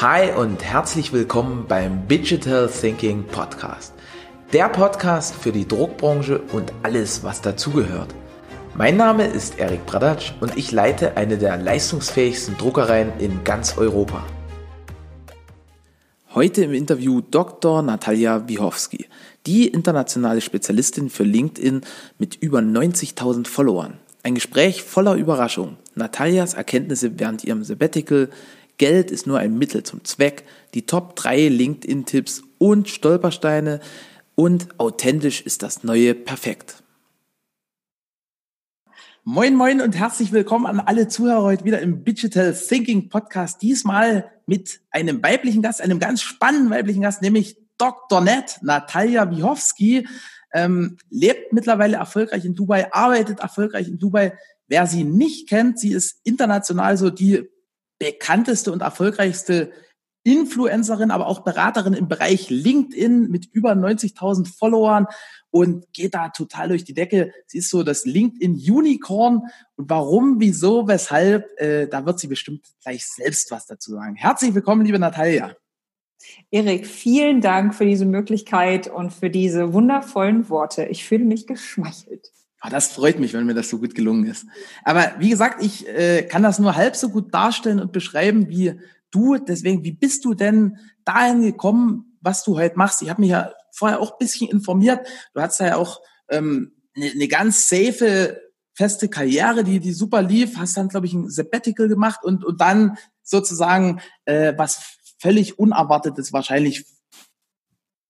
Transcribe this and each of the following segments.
Hi und herzlich willkommen beim Digital Thinking Podcast. Der Podcast für die Druckbranche und alles, was dazugehört. Mein Name ist Erik Bradatsch und ich leite eine der leistungsfähigsten Druckereien in ganz Europa. Heute im Interview Dr. Natalia Wichowski, die internationale Spezialistin für LinkedIn mit über 90.000 Followern. Ein Gespräch voller Überraschung. Natalias Erkenntnisse während ihrem Sabbatical, Geld ist nur ein Mittel zum Zweck, die Top 3 LinkedIn-Tipps und Stolpersteine und authentisch ist das neue Perfekt. Moin, moin und herzlich willkommen an alle Zuhörer heute wieder im Digital Thinking Podcast. Diesmal mit einem weiblichen Gast, einem ganz spannenden weiblichen Gast, nämlich Dr. Nett, Natalia Wichowski ähm, lebt mittlerweile erfolgreich in Dubai, arbeitet erfolgreich in Dubai. Wer sie nicht kennt, sie ist international so die bekannteste und erfolgreichste Influencerin, aber auch Beraterin im Bereich LinkedIn mit über 90.000 Followern und geht da total durch die Decke. Sie ist so das LinkedIn Unicorn und warum, wieso, weshalb, äh, da wird sie bestimmt gleich selbst was dazu sagen. Herzlich willkommen, liebe Natalia. Erik, vielen Dank für diese Möglichkeit und für diese wundervollen Worte. Ich fühle mich geschmeichelt. Oh, das freut mich, wenn mir das so gut gelungen ist. Aber wie gesagt, ich äh, kann das nur halb so gut darstellen und beschreiben wie du. Deswegen, wie bist du denn dahin gekommen, was du heute machst? Ich habe mich ja vorher auch ein bisschen informiert. Du hast ja auch ähm, eine, eine ganz safe, feste Karriere, die, die super lief. Hast dann, glaube ich, ein Sabbatical gemacht und, und dann sozusagen äh, was völlig Unerwartetes wahrscheinlich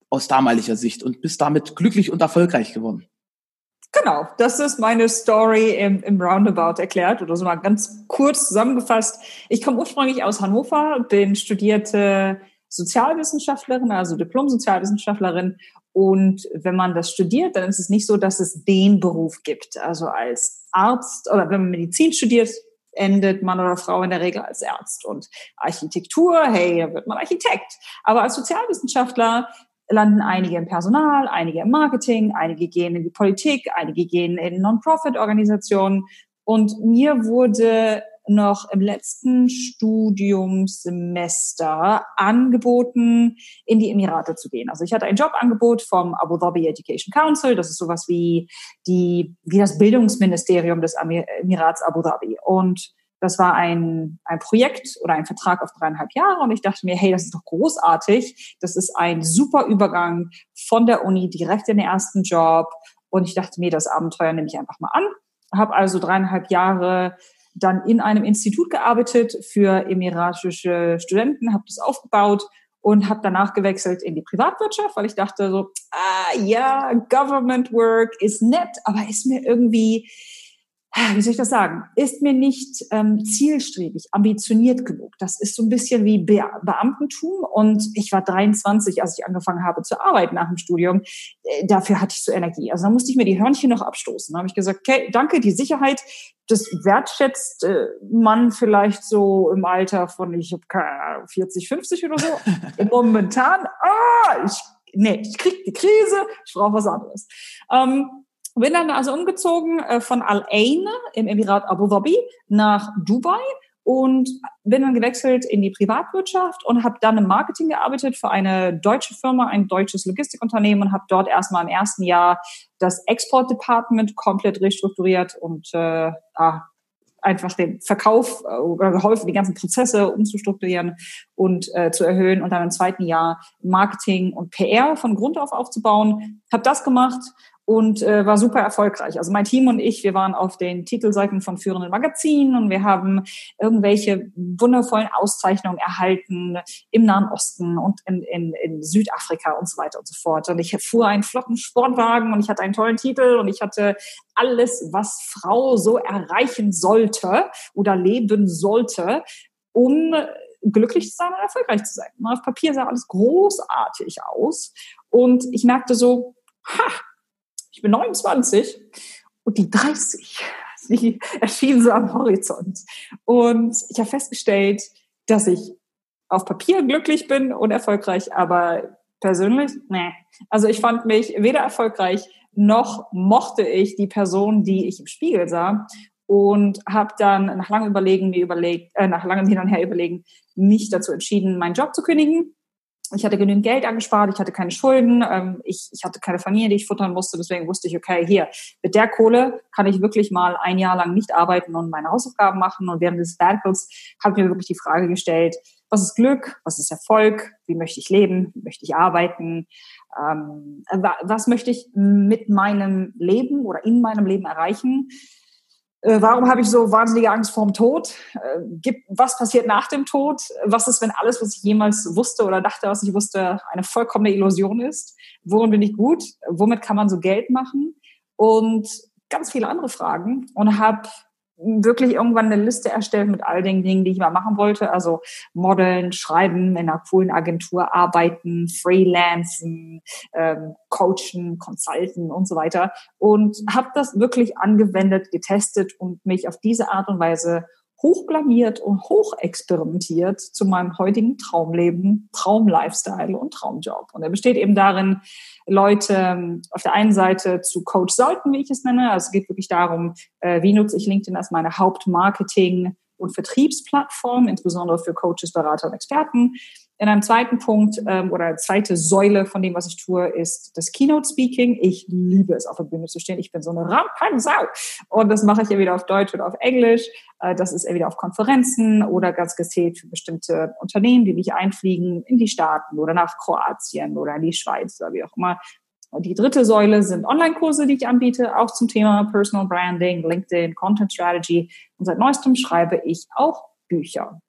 aus damaliger Sicht und bist damit glücklich und erfolgreich geworden. Genau, das ist meine Story im, im Roundabout erklärt oder so mal ganz kurz zusammengefasst. Ich komme ursprünglich aus Hannover, bin studierte Sozialwissenschaftlerin, also Diplom-Sozialwissenschaftlerin. Und wenn man das studiert, dann ist es nicht so, dass es den Beruf gibt. Also als Arzt oder wenn man Medizin studiert, endet Mann oder Frau in der Regel als Arzt. Und Architektur, hey, da wird man Architekt. Aber als Sozialwissenschaftler landen einige im Personal, einige im Marketing, einige gehen in die Politik, einige gehen in Non-Profit-Organisationen. Und mir wurde noch im letzten Studiumssemester angeboten, in die Emirate zu gehen. Also ich hatte ein Jobangebot vom Abu Dhabi Education Council. Das ist sowas wie die, wie das Bildungsministerium des Emirats Abu Dhabi. Und das war ein, ein Projekt oder ein Vertrag auf dreieinhalb Jahre und ich dachte mir, hey, das ist doch großartig. Das ist ein super Übergang von der Uni direkt in den ersten Job. Und ich dachte mir, das Abenteuer nehme ich einfach mal an. Habe also dreieinhalb Jahre dann in einem Institut gearbeitet für emiratische Studenten, habe das aufgebaut und habe danach gewechselt in die Privatwirtschaft, weil ich dachte so, ah ja, Government Work ist nett, aber ist mir irgendwie wie soll ich das sagen, ist mir nicht ähm, zielstrebig, ambitioniert genug. Das ist so ein bisschen wie Be Beamtentum. Und ich war 23, als ich angefangen habe zu arbeiten nach dem Studium. Äh, dafür hatte ich so Energie. Also da musste ich mir die Hörnchen noch abstoßen. Da habe ich gesagt, okay, danke, die Sicherheit, das wertschätzt äh, man vielleicht so im Alter von, ich habe keine Ahnung, 40, 50 oder so. Momentan, ah, ich, nee, ich krieg die Krise, ich brauche was anderes. Ähm, bin dann also umgezogen äh, von Al Ain im Emirat Abu Dhabi nach Dubai und bin dann gewechselt in die Privatwirtschaft und habe dann im Marketing gearbeitet für eine deutsche Firma, ein deutsches Logistikunternehmen und habe dort erstmal im ersten Jahr das Export-Department komplett restrukturiert und äh, ah, einfach den Verkauf äh, geholfen, die ganzen Prozesse umzustrukturieren und äh, zu erhöhen und dann im zweiten Jahr Marketing und PR von Grund auf aufzubauen. Habe das gemacht und äh, war super erfolgreich. Also mein Team und ich, wir waren auf den Titelseiten von führenden Magazinen und wir haben irgendwelche wundervollen Auszeichnungen erhalten im Nahen Osten und in, in, in Südafrika und so weiter und so fort. Und ich fuhr einen flotten Sportwagen und ich hatte einen tollen Titel und ich hatte alles, was Frau so erreichen sollte oder leben sollte, um glücklich zu sein und erfolgreich zu sein. Auf Papier sah alles großartig aus und ich merkte so, ha, ich bin 29 und die 30, die erschien so am Horizont. Und ich habe festgestellt, dass ich auf Papier glücklich bin und erfolgreich, aber persönlich, nee. Also ich fand mich weder erfolgreich noch mochte ich die Person, die ich im Spiegel sah. Und habe dann nach langem Überlegen mir überlegt, äh, nach langem Hin und Her überlegen, mich dazu entschieden, meinen Job zu kündigen. Ich hatte genügend Geld angespart, ich hatte keine Schulden, ähm, ich, ich hatte keine Familie, die ich futtern musste, deswegen wusste ich, okay, hier, mit der Kohle kann ich wirklich mal ein Jahr lang nicht arbeiten und meine Hausaufgaben machen. Und während des Sabbaticals habe ich mir wirklich die Frage gestellt, was ist Glück, was ist Erfolg, wie möchte ich leben, wie möchte ich arbeiten, ähm, was möchte ich mit meinem Leben oder in meinem Leben erreichen warum habe ich so wahnsinnige Angst vorm Tod? Äh, was passiert nach dem Tod? Was ist, wenn alles, was ich jemals wusste oder dachte, was ich wusste, eine vollkommene Illusion ist? Worin bin ich gut? Womit kann man so Geld machen? Und ganz viele andere Fragen und habe wirklich irgendwann eine Liste erstellt mit all den Dingen, die ich mal machen wollte. Also modeln, schreiben, in einer coolen Agentur arbeiten, freelancen, ähm, coachen, consulten und so weiter. Und habe das wirklich angewendet, getestet und mich auf diese Art und Weise hochblamiert und hochexperimentiert zu meinem heutigen Traumleben, Traumlifestyle und Traumjob. Und er besteht eben darin, Leute ähm, auf der einen Seite zu Coach sollten, wie ich es nenne. Also es geht wirklich darum, äh, wie nutze ich LinkedIn als meine Hauptmarketing- und Vertriebsplattform, insbesondere für Coaches, Berater und Experten. In einem zweiten Punkt ähm, oder zweite Säule von dem, was ich tue, ist das Keynote Speaking. Ich liebe es, auf der Bühne zu stehen. Ich bin so eine Rampensau. Und das mache ich ja wieder auf Deutsch oder auf Englisch. Äh, das ist entweder auf Konferenzen oder ganz gezielt für bestimmte Unternehmen, die mich einfliegen in die Staaten oder nach Kroatien oder in die Schweiz oder wie auch immer. Und die dritte Säule sind Online-Kurse, die ich anbiete, auch zum Thema Personal Branding, LinkedIn, Content Strategy. Und seit neuestem schreibe ich auch Bücher.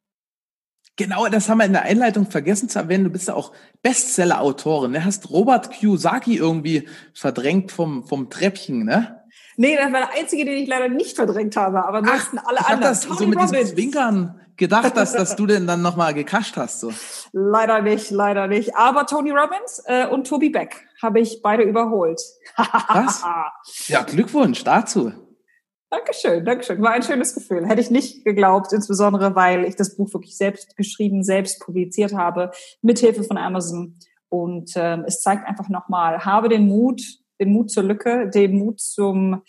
Genau, das haben wir in der Einleitung vergessen zu erwähnen. Du bist ja auch Bestseller-Autorin. Du ne? hast Robert Kiyosaki irgendwie verdrängt vom, vom Treppchen, ne? Nee, das war der einzige, den ich leider nicht verdrängt habe, aber ansonsten alle ich anderen. Ich habe das so mit Robbins. diesen Zwinkern gedacht, dass, dass du den dann nochmal gekascht hast. So. Leider nicht, leider nicht. Aber Tony Robbins äh, und Toby Beck habe ich beide überholt. Was? Ja, Glückwunsch dazu. Dankeschön, Dankeschön. War ein schönes Gefühl. Hätte ich nicht geglaubt, insbesondere weil ich das Buch wirklich selbst geschrieben, selbst publiziert habe, mithilfe von Amazon. Und ähm, es zeigt einfach nochmal, habe den Mut, den Mut zur Lücke, den Mut zum,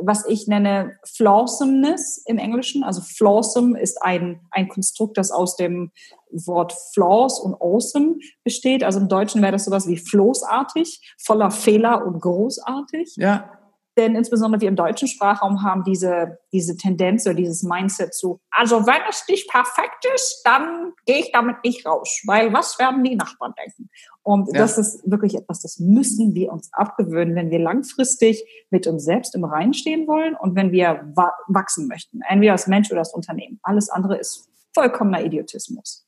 was ich nenne Flawsomeness im Englischen. Also Flawsome ist ein, ein Konstrukt, das aus dem Wort Flaws und Awesome besteht. Also im Deutschen wäre das sowas wie floßartig, voller Fehler und großartig. Ja. Denn insbesondere wir im deutschen Sprachraum haben diese, diese Tendenz oder dieses Mindset zu, also wenn es nicht perfekt ist, dann gehe ich damit nicht raus, weil was werden die Nachbarn denken? Und ja. das ist wirklich etwas, das müssen wir uns abgewöhnen, wenn wir langfristig mit uns selbst im Reinen stehen wollen und wenn wir wachsen möchten, entweder als Mensch oder als Unternehmen. Alles andere ist vollkommener Idiotismus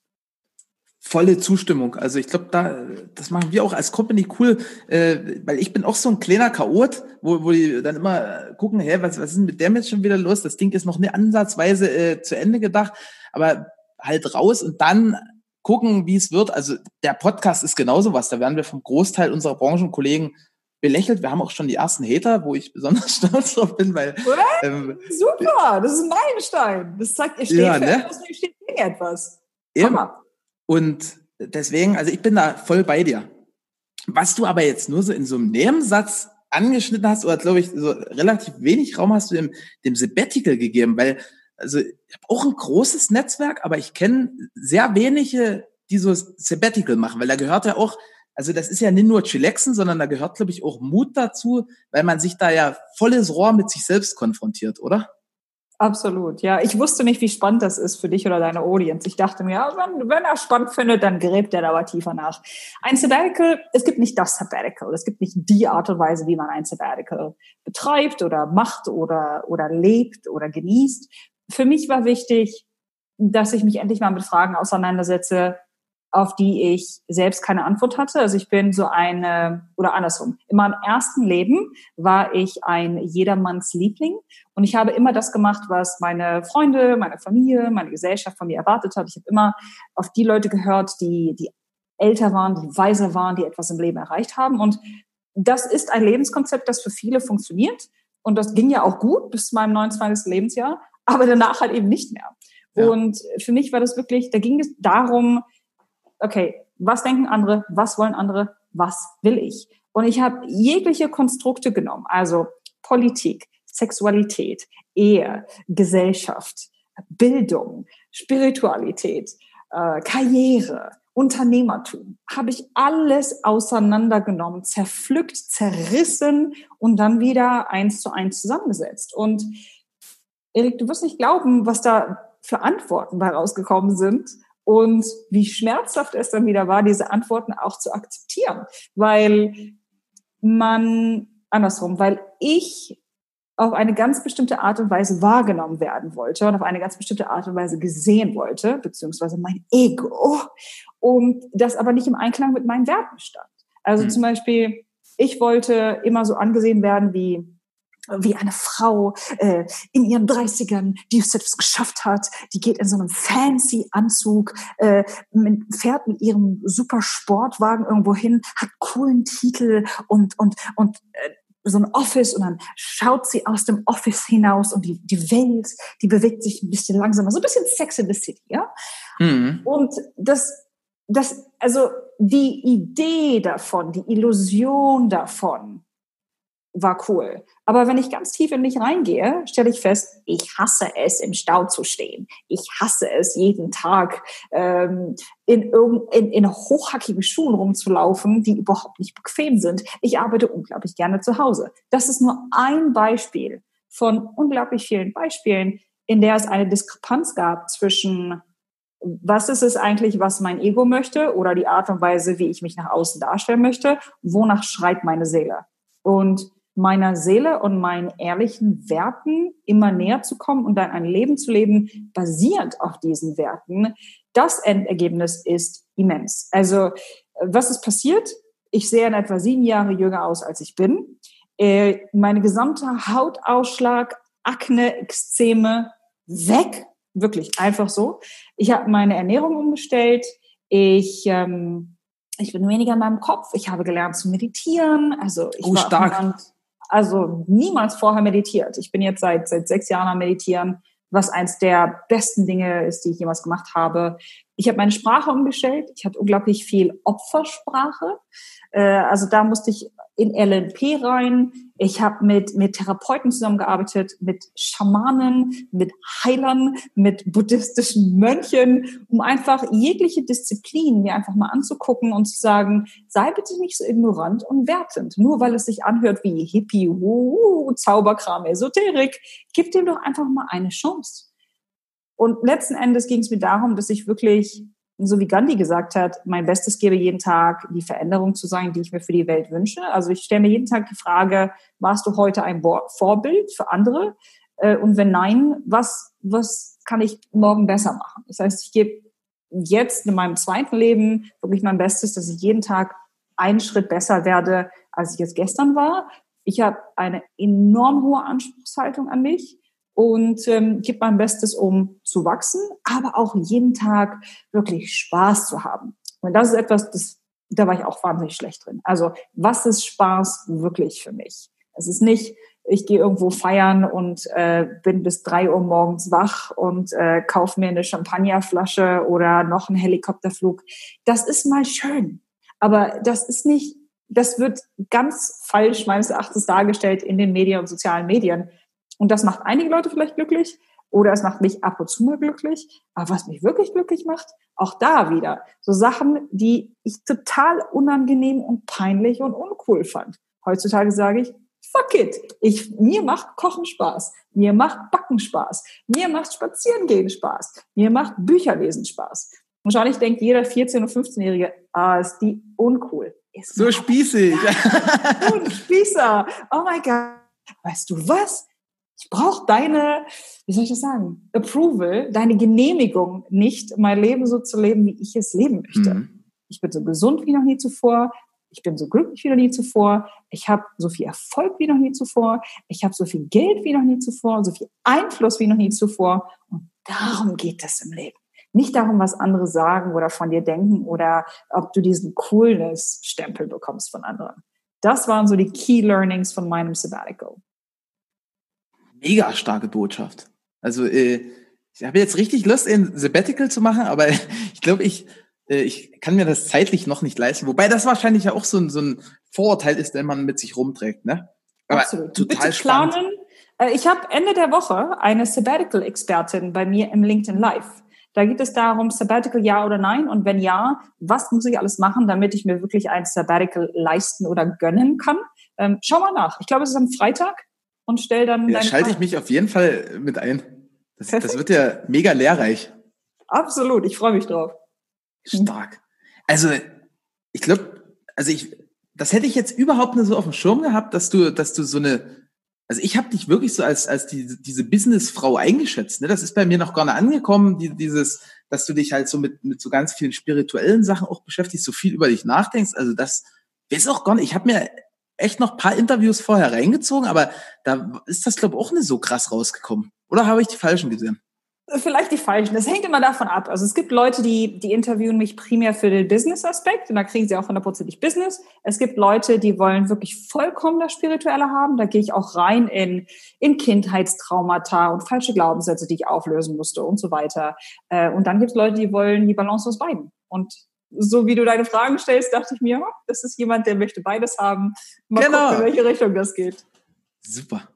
volle Zustimmung. Also ich glaube, da das machen wir auch als Company cool, äh, weil ich bin auch so ein kleiner Chaot, wo, wo die dann immer gucken, hä, was, was ist denn mit dem jetzt schon wieder los? Das Ding ist noch eine ansatzweise äh, zu Ende gedacht, aber halt raus und dann gucken, wie es wird. Also der Podcast ist genauso was. Da werden wir vom Großteil unserer Branchenkollegen belächelt. Wir haben auch schon die ersten Hater, wo ich besonders stolz drauf bin, weil ähm, super, das ist ein Meilenstein. Das zeigt, ihr steht ja, für ne? etwas, ihr steht gegen etwas. Hammer. Und deswegen, also ich bin da voll bei dir. Was du aber jetzt nur so in so einem Nebensatz angeschnitten hast, oder glaube ich, so relativ wenig Raum hast du dem, dem Sabbatical gegeben, weil, also ich habe auch ein großes Netzwerk, aber ich kenne sehr wenige, die so Sabbatical machen, weil da gehört ja auch, also das ist ja nicht nur Chillaxen, sondern da gehört, glaube ich, auch Mut dazu, weil man sich da ja volles Rohr mit sich selbst konfrontiert, oder? Absolut, ja. Ich wusste nicht, wie spannend das ist für dich oder deine Audience. Ich dachte mir, wenn, wenn er spannend findet, dann gräbt er da aber tiefer nach. Ein Sabbatical, es gibt nicht das Sabbatical. Es gibt nicht die Art und Weise, wie man ein Sabbatical betreibt oder macht oder, oder lebt oder genießt. Für mich war wichtig, dass ich mich endlich mal mit Fragen auseinandersetze, auf die ich selbst keine Antwort hatte. Also ich bin so eine, oder andersrum. In meinem ersten Leben war ich ein jedermanns Liebling und ich habe immer das gemacht, was meine Freunde, meine Familie, meine Gesellschaft von mir erwartet hat. Ich habe immer auf die Leute gehört, die, die älter waren, die weiser waren, die etwas im Leben erreicht haben. Und das ist ein Lebenskonzept, das für viele funktioniert. Und das ging ja auch gut bis zu meinem 29. Lebensjahr, aber danach halt eben nicht mehr. Ja. Und für mich war das wirklich, da ging es darum, okay, was denken andere, was wollen andere, was will ich? Und ich habe jegliche Konstrukte genommen, also Politik, Sexualität, Ehe, Gesellschaft, Bildung, Spiritualität, äh, Karriere, Unternehmertum, habe ich alles auseinandergenommen, zerpflückt, zerrissen und dann wieder eins zu eins zusammengesetzt. Und Erik, du wirst nicht glauben, was da für Antworten bei rausgekommen sind und wie schmerzhaft es dann wieder war, diese Antworten auch zu akzeptieren, weil man andersrum, weil ich auf eine ganz bestimmte Art und Weise wahrgenommen werden wollte und auf eine ganz bestimmte Art und Weise gesehen wollte, beziehungsweise mein Ego, und das aber nicht im Einklang mit meinen Werten stand. Also mhm. zum Beispiel, ich wollte immer so angesehen werden wie wie eine Frau äh, in ihren 30ern, die es etwas geschafft hat, die geht in so einem fancy Anzug, äh, mit, fährt mit ihrem super Sportwagen irgendwo hin, hat coolen Titel und und und äh, so ein Office und dann schaut sie aus dem Office hinaus und die, die Welt, die bewegt sich ein bisschen langsamer, so ein bisschen Sex in the City, ja. Mhm. Und das, das, also die Idee davon, die Illusion davon, war cool. Aber wenn ich ganz tief in mich reingehe, stelle ich fest, ich hasse es, im Stau zu stehen. Ich hasse es, jeden Tag ähm, in, in, in hochhackigen Schuhen rumzulaufen, die überhaupt nicht bequem sind. Ich arbeite unglaublich gerne zu Hause. Das ist nur ein Beispiel von unglaublich vielen Beispielen, in der es eine Diskrepanz gab zwischen was ist es eigentlich, was mein Ego möchte oder die Art und Weise, wie ich mich nach außen darstellen möchte, wonach schreit meine Seele. Und meiner Seele und meinen ehrlichen Werten immer näher zu kommen und dann ein Leben zu leben, basierend auf diesen Werten, das Endergebnis ist immens. Also, was ist passiert? Ich sehe in etwa sieben Jahre jünger aus, als ich bin. Äh, meine gesamte Hautausschlag, Akne, Ekzeme weg. Wirklich einfach so. Ich habe meine Ernährung umgestellt. Ich, ähm, ich bin weniger in meinem Kopf. Ich habe gelernt zu meditieren. Also ich oh, war stark also niemals vorher meditiert. Ich bin jetzt seit, seit sechs Jahren am Meditieren, was eins der besten Dinge ist, die ich jemals gemacht habe. Ich habe meine Sprache umgestellt. Ich hatte unglaublich viel Opfersprache. Äh, also da musste ich in LNP rein. Ich habe mit, mit Therapeuten zusammengearbeitet, mit Schamanen, mit Heilern, mit buddhistischen Mönchen, um einfach jegliche Disziplin mir einfach mal anzugucken und zu sagen, sei bitte nicht so ignorant und wertend. Nur weil es sich anhört wie Hippie, wuhu, Zauberkram, Esoterik, gib dem doch einfach mal eine Chance. Und letzten Endes ging es mir darum, dass ich wirklich so wie Gandhi gesagt hat, mein Bestes gebe jeden Tag, die Veränderung zu sein, die ich mir für die Welt wünsche. Also ich stelle mir jeden Tag die Frage, warst du heute ein Vorbild für andere? Äh, und wenn nein, was, was kann ich morgen besser machen? Das heißt, ich gebe jetzt in meinem zweiten Leben wirklich mein Bestes, dass ich jeden Tag einen Schritt besser werde, als ich es gestern war. Ich habe eine enorm hohe Anspruchshaltung an mich und ähm, gebe mein Bestes, um zu wachsen, aber auch jeden Tag wirklich Spaß zu haben. Und das ist etwas, das, da war ich auch wahnsinnig schlecht drin. Also was ist Spaß wirklich für mich? Es ist nicht, ich gehe irgendwo feiern und äh, bin bis drei Uhr morgens wach und äh, kaufe mir eine Champagnerflasche oder noch einen Helikopterflug. Das ist mal schön, aber das ist nicht, das wird ganz falsch meines Erachtens dargestellt in den Medien und sozialen Medien. Und das macht einige Leute vielleicht glücklich oder es macht mich ab und zu mal glücklich. Aber was mich wirklich glücklich macht, auch da wieder so Sachen, die ich total unangenehm und peinlich und uncool fand. Heutzutage sage ich, fuck it. Ich, mir macht Kochen Spaß. Mir macht Backen Spaß. Mir macht Spazierengehen Spaß. Mir macht Bücherlesen Spaß. Wahrscheinlich denkt jeder 14- und 15-Jährige, ah, ist die uncool. Ist so spießig. Und Spießer. Oh mein Gott. Weißt du was? Ich brauche deine, wie soll ich das sagen, Approval, deine Genehmigung nicht, mein Leben so zu leben, wie ich es leben möchte. Mhm. Ich bin so gesund wie noch nie zuvor. Ich bin so glücklich wie noch nie zuvor. Ich habe so viel Erfolg wie noch nie zuvor. Ich habe so viel Geld wie noch nie zuvor, so viel Einfluss wie noch nie zuvor. Und darum geht es im Leben. Nicht darum, was andere sagen oder von dir denken oder ob du diesen Coolness-Stempel bekommst von anderen. Das waren so die Key Learnings von meinem Sabbatical mega starke Botschaft. Also äh, ich habe jetzt richtig Lust, ein Sabbatical zu machen, aber ich glaube, ich, äh, ich kann mir das zeitlich noch nicht leisten. Wobei das wahrscheinlich ja auch so ein, so ein Vorurteil ist, den man mit sich rumträgt. Ne? Aber Absolut. total Bitte spannend. planen, Äh, ich habe Ende der Woche eine Sabbatical-Expertin bei mir im LinkedIn Live. Da geht es darum, Sabbatical ja oder nein und wenn ja, was muss ich alles machen, damit ich mir wirklich ein Sabbatical leisten oder gönnen kann. Ähm, schau mal nach. Ich glaube, es ist am Freitag und stell dann. Ja, schalte Frage. ich mich auf jeden Fall mit ein. Das, das wird ja mega lehrreich. Absolut, ich freue mich drauf. Stark. Also, ich glaube, also ich, das hätte ich jetzt überhaupt nicht so auf dem Schirm gehabt, dass du, dass du so eine, also ich habe dich wirklich so als, als die, diese Businessfrau eingeschätzt. Ne? Das ist bei mir noch gar nicht angekommen, die, dieses, dass du dich halt so mit, mit so ganz vielen spirituellen Sachen auch beschäftigst, so viel über dich nachdenkst. Also das weiß auch gar nicht. Ich habe mir echt noch paar Interviews vorher reingezogen, aber da ist das, glaube ich, auch nicht so krass rausgekommen. Oder habe ich die falschen gesehen? Vielleicht die falschen. Das hängt immer davon ab. Also es gibt Leute, die, die interviewen mich primär für den Business-Aspekt und da kriegen sie auch hundertprozentig Business. Es gibt Leute, die wollen wirklich vollkommen das Spirituelle haben. Da gehe ich auch rein in, in Kindheitstraumata und falsche Glaubenssätze, die ich auflösen musste und so weiter. Äh, und dann gibt es Leute, die wollen die Balance aus beiden. Und so wie du deine Fragen stellst, dachte ich mir, oh, das ist jemand, der möchte beides haben. Mal genau. gucken, in welche Richtung das geht. Super.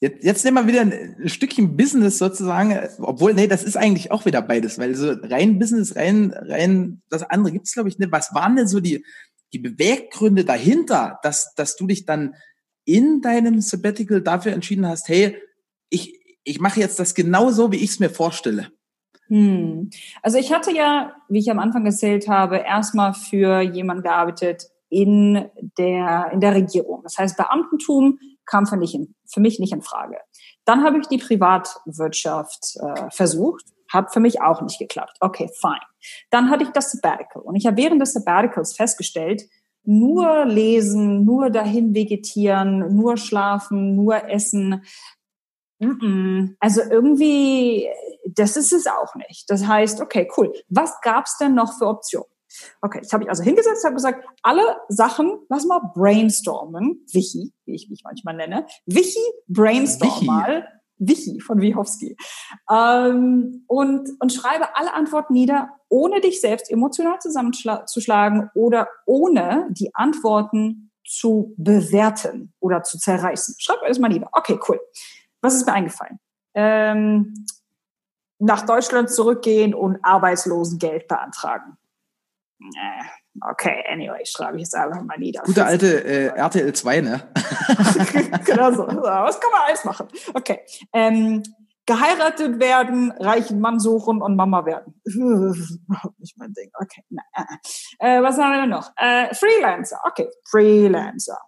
Jetzt, jetzt nehmen wir wieder ein Stückchen Business sozusagen, obwohl, nee, das ist eigentlich auch wieder beides, weil so rein Business, rein, rein, das andere gibt's glaube ich, nicht. Was waren denn so die, die Beweggründe dahinter, dass, dass du dich dann in deinem Sabbatical dafür entschieden hast, hey, ich, ich mache jetzt das genau so, wie ich es mir vorstelle? Hm. Also ich hatte ja, wie ich am Anfang erzählt habe, erstmal für jemanden gearbeitet in der, in der Regierung. Das heißt, Beamtentum kam für mich, in, für mich nicht in Frage. Dann habe ich die Privatwirtschaft äh, versucht, hat für mich auch nicht geklappt. Okay, fine. Dann hatte ich das Sabbatical und ich habe während des Sabbaticals festgestellt, nur lesen, nur dahin vegetieren, nur schlafen, nur essen. Also irgendwie, das ist es auch nicht. Das heißt, okay, cool. Was gab's denn noch für Optionen? Okay, ich habe mich also hingesetzt, habe gesagt, alle Sachen, lass mal brainstormen. Wichi, wie ich mich manchmal nenne. Wichi, brainstorm Wichi. mal. Wichi von Wichowski. Ähm, und, und schreibe alle Antworten nieder, ohne dich selbst emotional zusammenzuschlagen oder ohne die Antworten zu bewerten oder zu zerreißen. Schreib alles mal nieder. Okay, cool. Was ist mir eingefallen? Ähm, nach Deutschland zurückgehen und Arbeitslosengeld beantragen. Okay, anyway, schreibe ich jetzt einfach mal nieder. Gute alte äh, RTL 2, ne? genau so. Was kann man alles machen? Okay. Ähm, geheiratet werden, reichen Mann suchen und Mama werden. Überhaupt nicht mein Ding. Okay. Na, äh, was haben wir denn noch? Äh, Freelancer. Okay, Freelancer.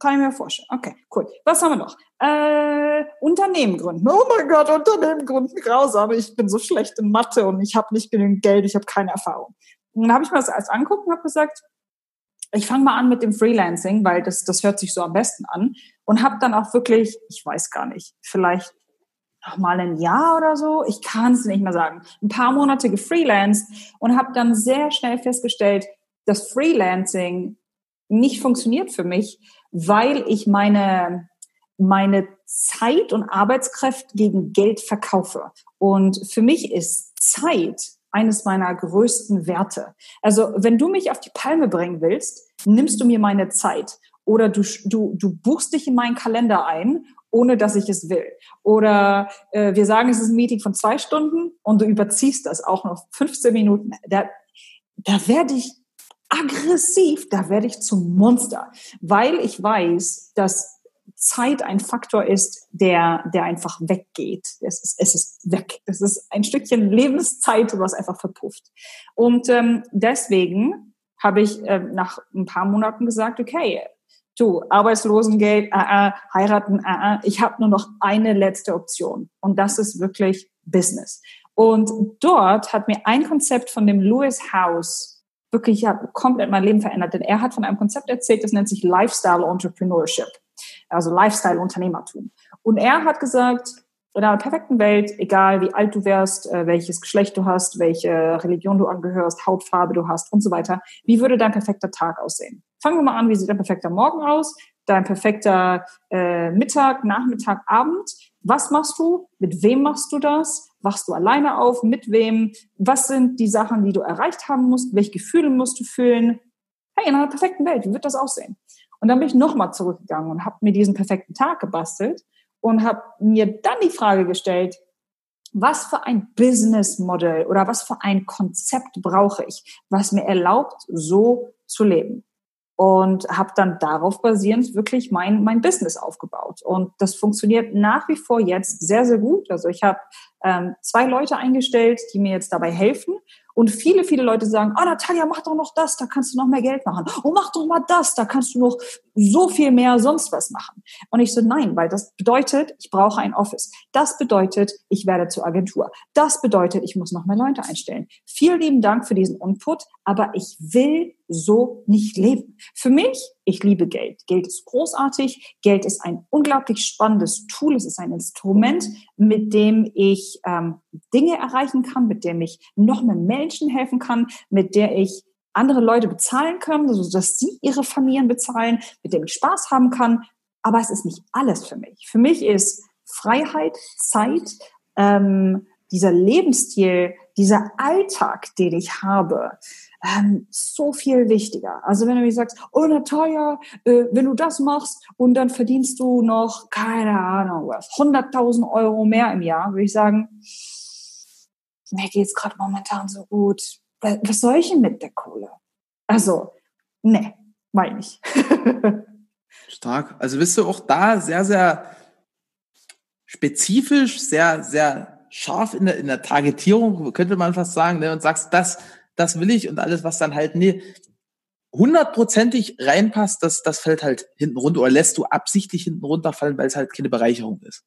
Kann ich mir vorstellen. Okay, cool. Was haben wir noch? Äh, Unternehmen gründen. Oh mein Gott, Unternehmen gründen, grausam. Ich bin so schlecht in Mathe und ich habe nicht genügend Geld, ich habe keine Erfahrung. Und dann habe ich mir das alles angeguckt und habe gesagt, ich fange mal an mit dem Freelancing, weil das, das hört sich so am besten an. Und habe dann auch wirklich, ich weiß gar nicht, vielleicht noch mal ein Jahr oder so, ich kann es nicht mehr sagen, ein paar Monate gefreelanced und habe dann sehr schnell festgestellt, dass Freelancing nicht funktioniert für mich, weil ich meine, meine Zeit und Arbeitskraft gegen Geld verkaufe. Und für mich ist Zeit eines meiner größten Werte. Also wenn du mich auf die Palme bringen willst, nimmst du mir meine Zeit oder du, du, du buchst dich in meinen Kalender ein, ohne dass ich es will. Oder äh, wir sagen, es ist ein Meeting von zwei Stunden und du überziehst das auch noch 15 Minuten. Da, da werde ich aggressiv, da werde ich zum Monster, weil ich weiß, dass Zeit ein Faktor ist, der, der einfach weggeht. Es ist, es ist weg. Es ist ein Stückchen Lebenszeit, was einfach verpufft. Und ähm, deswegen habe ich äh, nach ein paar Monaten gesagt, okay, du, Arbeitslosengeld, äh, äh, heiraten, äh, äh, ich habe nur noch eine letzte Option. Und das ist wirklich Business. Und dort hat mir ein Konzept von dem Lewis House wirklich ja, komplett mein Leben verändert. Denn er hat von einem Konzept erzählt, das nennt sich Lifestyle Entrepreneurship also Lifestyle-Unternehmertum. Und er hat gesagt, in einer perfekten Welt, egal wie alt du wärst, äh, welches Geschlecht du hast, welche Religion du angehörst, Hautfarbe du hast und so weiter, wie würde dein perfekter Tag aussehen? Fangen wir mal an, wie sieht dein perfekter Morgen aus, dein perfekter äh, Mittag, Nachmittag, Abend? Was machst du? Mit wem machst du das? Wachst du alleine auf? Mit wem? Was sind die Sachen, die du erreicht haben musst? Welche Gefühle musst du fühlen? Hey, in einer perfekten Welt, wie wird das aussehen? Und dann bin ich nochmal zurückgegangen und habe mir diesen perfekten Tag gebastelt und habe mir dann die Frage gestellt, was für ein Business Model oder was für ein Konzept brauche ich, was mir erlaubt, so zu leben und habe dann darauf basierend wirklich mein, mein Business aufgebaut. Und das funktioniert nach wie vor jetzt sehr, sehr gut. Also ich habe ähm, zwei Leute eingestellt, die mir jetzt dabei helfen. Und viele, viele Leute sagen, ah, oh, Natalia, mach doch noch das, da kannst du noch mehr Geld machen. Oh, mach doch mal das, da kannst du noch so viel mehr sonst was machen. Und ich so, nein, weil das bedeutet, ich brauche ein Office. Das bedeutet, ich werde zur Agentur. Das bedeutet, ich muss noch mehr Leute einstellen. Vielen lieben Dank für diesen Input, aber ich will so nicht leben. Für mich, ich liebe Geld. Geld ist großartig. Geld ist ein unglaublich spannendes Tool. Es ist ein Instrument, mit dem ich ähm, Dinge erreichen kann, mit dem ich noch mehr Menschen helfen kann, mit der ich andere Leute bezahlen können, also dass sie ihre Familien bezahlen, mit dem ich Spaß haben kann. Aber es ist nicht alles für mich. Für mich ist Freiheit, Zeit, ähm, dieser Lebensstil, dieser Alltag, den ich habe, ähm, so viel wichtiger. Also wenn du mir sagst, oh Natalia, äh, wenn du das machst und dann verdienst du noch, keine Ahnung was, 100.000 Euro mehr im Jahr, würde ich sagen, mir geht's gerade momentan so gut. Was soll ich denn mit der Kohle? Also, ne, meine ich. Stark. Also bist du auch da sehr, sehr spezifisch, sehr, sehr scharf in der, in der Targetierung, könnte man fast sagen, ne, und sagst, das, das will ich und alles, was dann halt, nee, hundertprozentig reinpasst, das, das fällt halt hinten runter oder lässt du absichtlich hinten runterfallen, weil es halt keine Bereicherung ist.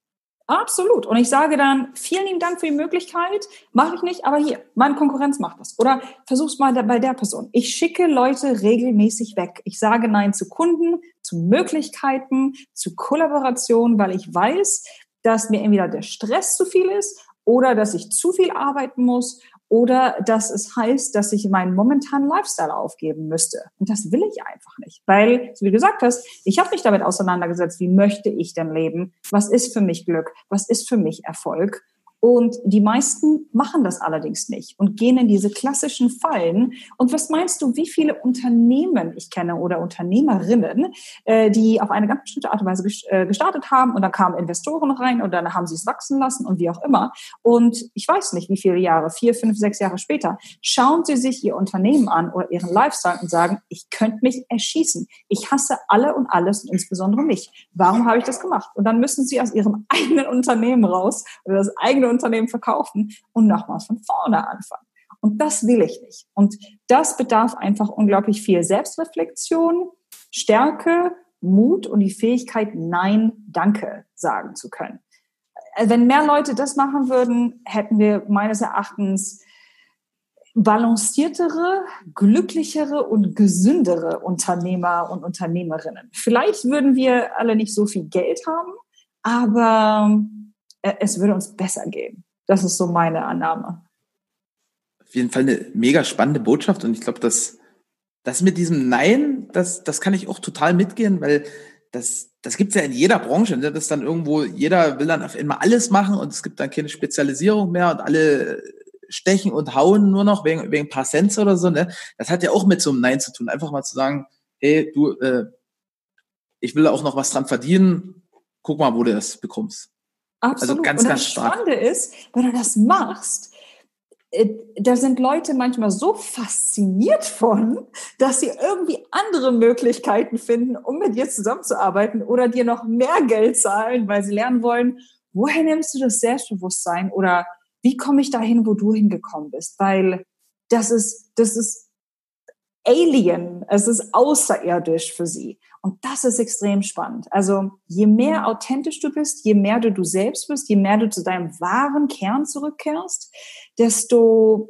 Absolut. Und ich sage dann, vielen lieben Dank für die Möglichkeit. Mache ich nicht, aber hier, meine Konkurrenz macht das. Oder versuch's mal bei der Person. Ich schicke Leute regelmäßig weg. Ich sage Nein zu Kunden, zu Möglichkeiten, zu Kollaboration, weil ich weiß, dass mir entweder der Stress zu viel ist oder dass ich zu viel arbeiten muss oder dass es heißt, dass ich meinen momentanen Lifestyle aufgeben müsste. Und das will ich einfach nicht, weil, wie du gesagt hast, ich habe mich damit auseinandergesetzt, wie möchte ich denn leben? Was ist für mich Glück? Was ist für mich Erfolg? Und die meisten machen das allerdings nicht und gehen in diese klassischen Fallen. Und was meinst du, wie viele Unternehmen ich kenne oder Unternehmerinnen, äh, die auf eine ganz bestimmte Art und Weise äh, gestartet haben und dann kamen Investoren rein und dann haben sie es wachsen lassen und wie auch immer. Und ich weiß nicht, wie viele Jahre, vier, fünf, sechs Jahre später, schauen sie sich ihr Unternehmen an oder ihren Lifestyle und sagen, ich könnte mich erschießen. Ich hasse alle und alles und insbesondere mich. Warum habe ich das gemacht? Und dann müssen sie aus ihrem eigenen Unternehmen raus oder das eigene Unternehmen verkaufen und nochmals von vorne anfangen. Und das will ich nicht. Und das bedarf einfach unglaublich viel Selbstreflexion, Stärke, Mut und die Fähigkeit, Nein, Danke sagen zu können. Äh, wenn mehr Leute das machen würden, hätten wir meines Erachtens balanciertere, glücklichere und gesündere Unternehmer und Unternehmerinnen. Vielleicht würden wir alle nicht so viel Geld haben, aber es würde uns besser gehen. Das ist so meine Annahme. Auf jeden Fall eine mega spannende Botschaft und ich glaube, dass das mit diesem Nein, das, das kann ich auch total mitgehen, weil das, das gibt's ja in jeder Branche, ne? dass dann irgendwo jeder will dann auf einmal alles machen und es gibt dann keine Spezialisierung mehr und alle stechen und hauen nur noch wegen, wegen ein paar Cents oder so. Ne? Das hat ja auch mit so einem Nein zu tun. Einfach mal zu sagen, hey, du, äh, ich will auch noch was dran verdienen, guck mal, wo du das bekommst. Absolut. Also ganz, und das Spannende ist, wenn du das machst, äh, da sind Leute manchmal so fasziniert von, dass sie irgendwie andere Möglichkeiten finden, um mit dir zusammenzuarbeiten oder dir noch mehr Geld zahlen, weil sie lernen wollen, woher nimmst du das Selbstbewusstsein oder wie komme ich dahin, wo du hingekommen bist? Weil das ist, das ist Alien, es ist außerirdisch für sie. Und das ist extrem spannend. Also je mehr authentisch du bist, je mehr du du selbst bist, je mehr du zu deinem wahren Kern zurückkehrst, desto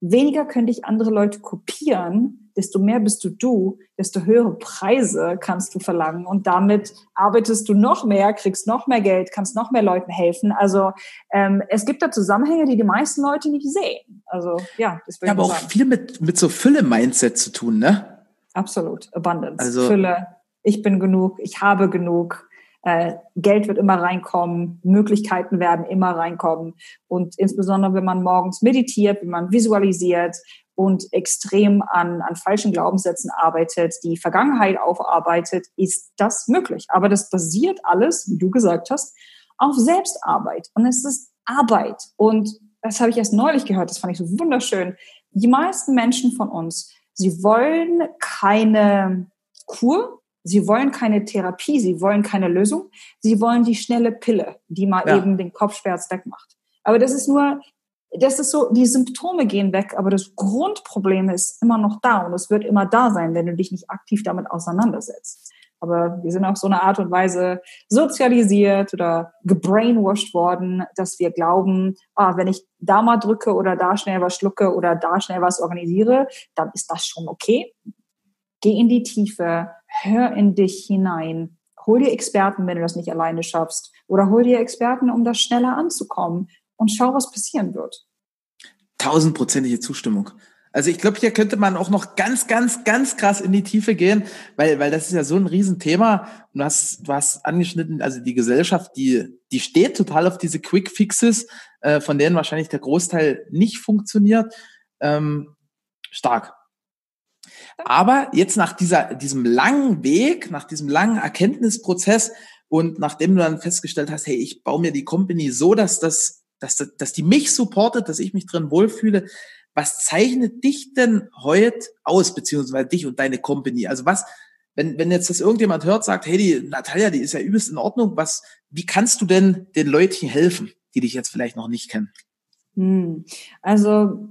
weniger können dich andere Leute kopieren, desto mehr bist du du, desto höhere Preise kannst du verlangen und damit arbeitest du noch mehr, kriegst noch mehr Geld, kannst noch mehr Leuten helfen. Also ähm, es gibt da Zusammenhänge, die die meisten Leute nicht sehen. Also ja, das ja, aber auch viel mit mit so Fülle-Mindset zu tun, ne? Absolut, Abundance, also, Fülle, ich bin genug, ich habe genug, äh, Geld wird immer reinkommen, Möglichkeiten werden immer reinkommen. Und insbesondere, wenn man morgens meditiert, wenn man visualisiert und extrem an, an falschen Glaubenssätzen arbeitet, die Vergangenheit aufarbeitet, ist das möglich. Aber das basiert alles, wie du gesagt hast, auf Selbstarbeit. Und es ist Arbeit. Und das habe ich erst neulich gehört, das fand ich so wunderschön. Die meisten Menschen von uns, sie wollen keine Kur, sie wollen keine Therapie, sie wollen keine Lösung, sie wollen die schnelle Pille, die mal ja. eben den Kopfschmerz wegmacht. Aber das ist nur, das ist so, die Symptome gehen weg, aber das Grundproblem ist immer noch da und es wird immer da sein, wenn du dich nicht aktiv damit auseinandersetzt. Aber wir sind auf so eine Art und Weise sozialisiert oder gebrainwashed worden, dass wir glauben, ah, wenn ich da mal drücke oder da schnell was schlucke oder da schnell was organisiere, dann ist das schon okay. Geh in die Tiefe, hör in dich hinein, hol dir Experten, wenn du das nicht alleine schaffst, oder hol dir Experten, um das schneller anzukommen und schau, was passieren wird. Tausendprozentige Zustimmung. Also ich glaube, hier könnte man auch noch ganz, ganz, ganz krass in die Tiefe gehen, weil, weil das ist ja so ein Riesenthema. Und du hast, du hast angeschnitten, also die Gesellschaft, die, die steht total auf diese Quick Fixes, äh, von denen wahrscheinlich der Großteil nicht funktioniert. Ähm, stark. Aber jetzt nach dieser, diesem langen Weg, nach diesem langen Erkenntnisprozess und nachdem du dann festgestellt hast, hey, ich baue mir die Company so, dass das, dass, dass die mich supportet, dass ich mich drin wohlfühle, was zeichnet dich denn heute aus, beziehungsweise dich und deine Company? Also was, wenn, wenn jetzt das irgendjemand hört, sagt, hey, die Natalia, die ist ja übelst in Ordnung, was, wie kannst du denn den Leuten helfen, die dich jetzt vielleicht noch nicht kennen? Hm. Also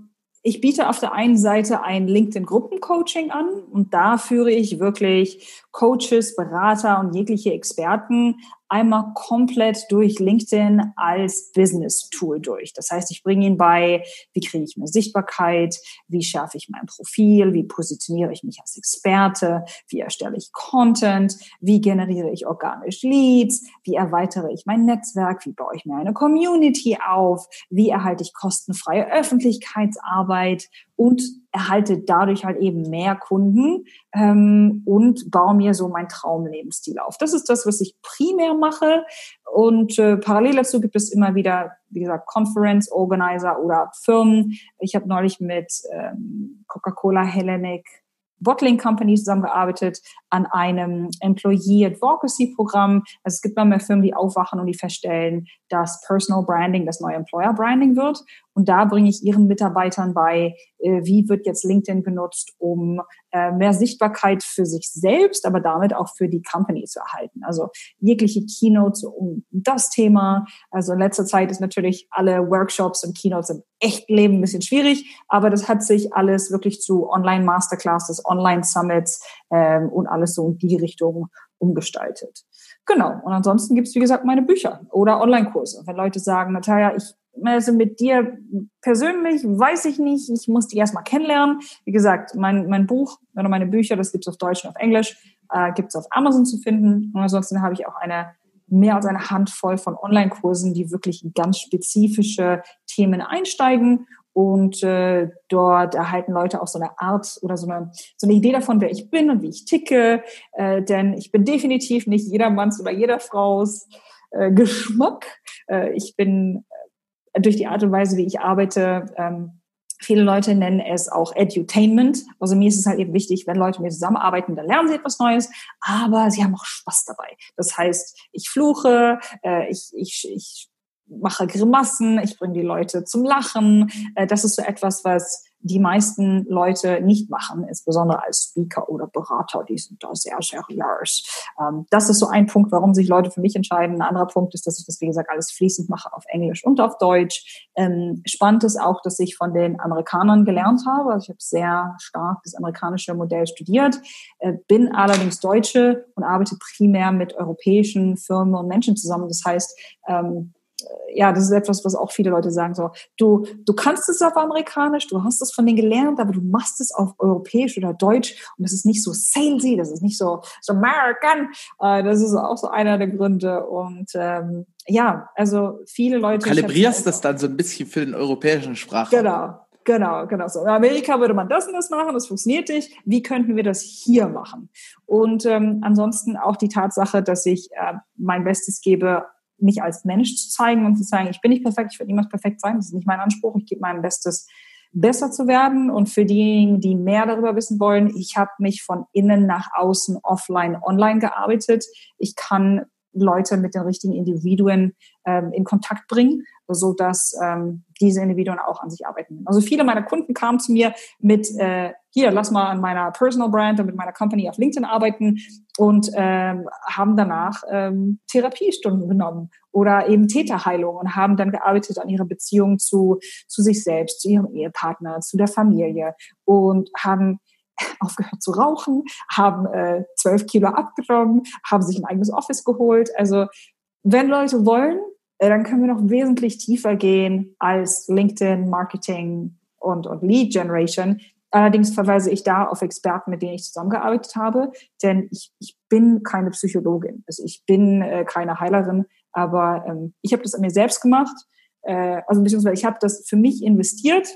ich biete auf der einen Seite ein LinkedIn-Gruppencoaching an und da führe ich wirklich Coaches, Berater und jegliche Experten einmal komplett durch LinkedIn als Business-Tool durch. Das heißt, ich bringe ihn bei, wie kriege ich mehr Sichtbarkeit, wie schärfe ich mein Profil, wie positioniere ich mich als Experte, wie erstelle ich Content, wie generiere ich organisch Leads, wie erweitere ich mein Netzwerk, wie baue ich mir eine Community auf, wie erhalte ich kostenfreie Öffentlichkeitsarbeit und erhalte dadurch halt eben mehr Kunden ähm, und baue mir so mein Traumlebensstil auf. Das ist das, was ich primär mache. Und äh, parallel dazu gibt es immer wieder, wie gesagt, Conference Organizer oder Firmen. Ich habe neulich mit ähm, Coca-Cola Hellenic Bottling Company zusammengearbeitet an einem Employee Advocacy Programm. Also es gibt immer mehr Firmen, die aufwachen und die feststellen, dass Personal Branding das neue Employer Branding wird. Und da bringe ich ihren Mitarbeitern bei, äh, wie wird jetzt LinkedIn genutzt, um äh, mehr Sichtbarkeit für sich selbst, aber damit auch für die Company zu erhalten. Also jegliche Keynotes um das Thema. Also in letzter Zeit ist natürlich alle Workshops und Keynotes im echten Leben ein bisschen schwierig, aber das hat sich alles wirklich zu Online-Masterclasses, Online-Summits ähm, und alles so in die Richtung umgestaltet. Genau. Und ansonsten gibt's wie gesagt, meine Bücher oder Online-Kurse. Wenn Leute sagen, Natalia, ich also mit dir persönlich weiß ich nicht, ich muss dich erstmal kennenlernen. Wie gesagt, mein, mein Buch oder meine Bücher, das gibt's auf Deutsch und auf Englisch, äh, gibt's auf Amazon zu finden. Und ansonsten habe ich auch eine mehr als eine Handvoll von Online-Kursen, die wirklich ganz spezifische Themen einsteigen. Und äh, dort erhalten Leute auch so eine Art oder so eine, so eine Idee davon, wer ich bin und wie ich ticke. Äh, denn ich bin definitiv nicht jedermanns oder jeder Frau's äh, Geschmack. Äh, ich bin durch die Art und Weise, wie ich arbeite, ähm, Viele Leute nennen es auch Edutainment. Also mir ist es halt eben wichtig, wenn Leute mit mir zusammenarbeiten, dann lernen sie etwas Neues, aber sie haben auch Spaß dabei. Das heißt, ich fluche, äh, ich, ich, ich mache Grimassen, ich bringe die Leute zum Lachen. Äh, das ist so etwas, was die meisten Leute nicht machen, insbesondere als Speaker oder Berater, die sind da sehr seriös. Ähm, das ist so ein Punkt, warum sich Leute für mich entscheiden. Ein anderer Punkt ist, dass ich das, wie gesagt, alles fließend mache auf Englisch und auf Deutsch. Ähm, spannend ist auch, dass ich von den Amerikanern gelernt habe. Also ich habe sehr stark das amerikanische Modell studiert, äh, bin allerdings Deutsche und arbeite primär mit europäischen Firmen und Menschen zusammen. Das heißt, ähm, ja, das ist etwas, was auch viele Leute sagen, so, du, du kannst es auf Amerikanisch, du hast es von denen gelernt, aber du machst es auf Europäisch oder Deutsch und das ist nicht so salesy, das ist nicht so, so American, äh, das ist auch so einer der Gründe und ähm, ja, also viele Leute... Du kalibrierst das dann so ein bisschen für den europäischen Sprach. Genau, Genau, genau so. In Amerika würde man das und das machen, das funktioniert nicht. Wie könnten wir das hier machen? Und ähm, ansonsten auch die Tatsache, dass ich äh, mein Bestes gebe, mich als Mensch zu zeigen und zu sagen, ich bin nicht perfekt, ich werde niemals perfekt sein, das ist nicht mein Anspruch, ich gebe mein Bestes, besser zu werden. Und für diejenigen, die mehr darüber wissen wollen, ich habe mich von innen nach außen, offline, online gearbeitet. Ich kann Leute mit den richtigen Individuen ähm, in Kontakt bringen, so dass ähm, diese Individuen auch an sich arbeiten. Also viele meiner Kunden kamen zu mir mit äh, hier, lass mal an meiner Personal Brand und mit meiner Company auf LinkedIn arbeiten und ähm, haben danach ähm, Therapiestunden genommen oder eben Täterheilung und haben dann gearbeitet an ihrer Beziehung zu, zu sich selbst, zu ihrem Ehepartner, zu der Familie und haben aufgehört zu rauchen, haben äh, zwölf äh, Kilo abgenommen, haben sich ein eigenes Office geholt. Also wenn Leute wollen, dann können wir noch wesentlich tiefer gehen als LinkedIn, Marketing und, und Lead Generation. Allerdings verweise ich da auf Experten, mit denen ich zusammengearbeitet habe, denn ich, ich bin keine Psychologin, also ich bin äh, keine Heilerin, aber ähm, ich habe das an mir selbst gemacht, äh, also beziehungsweise ich habe das für mich investiert.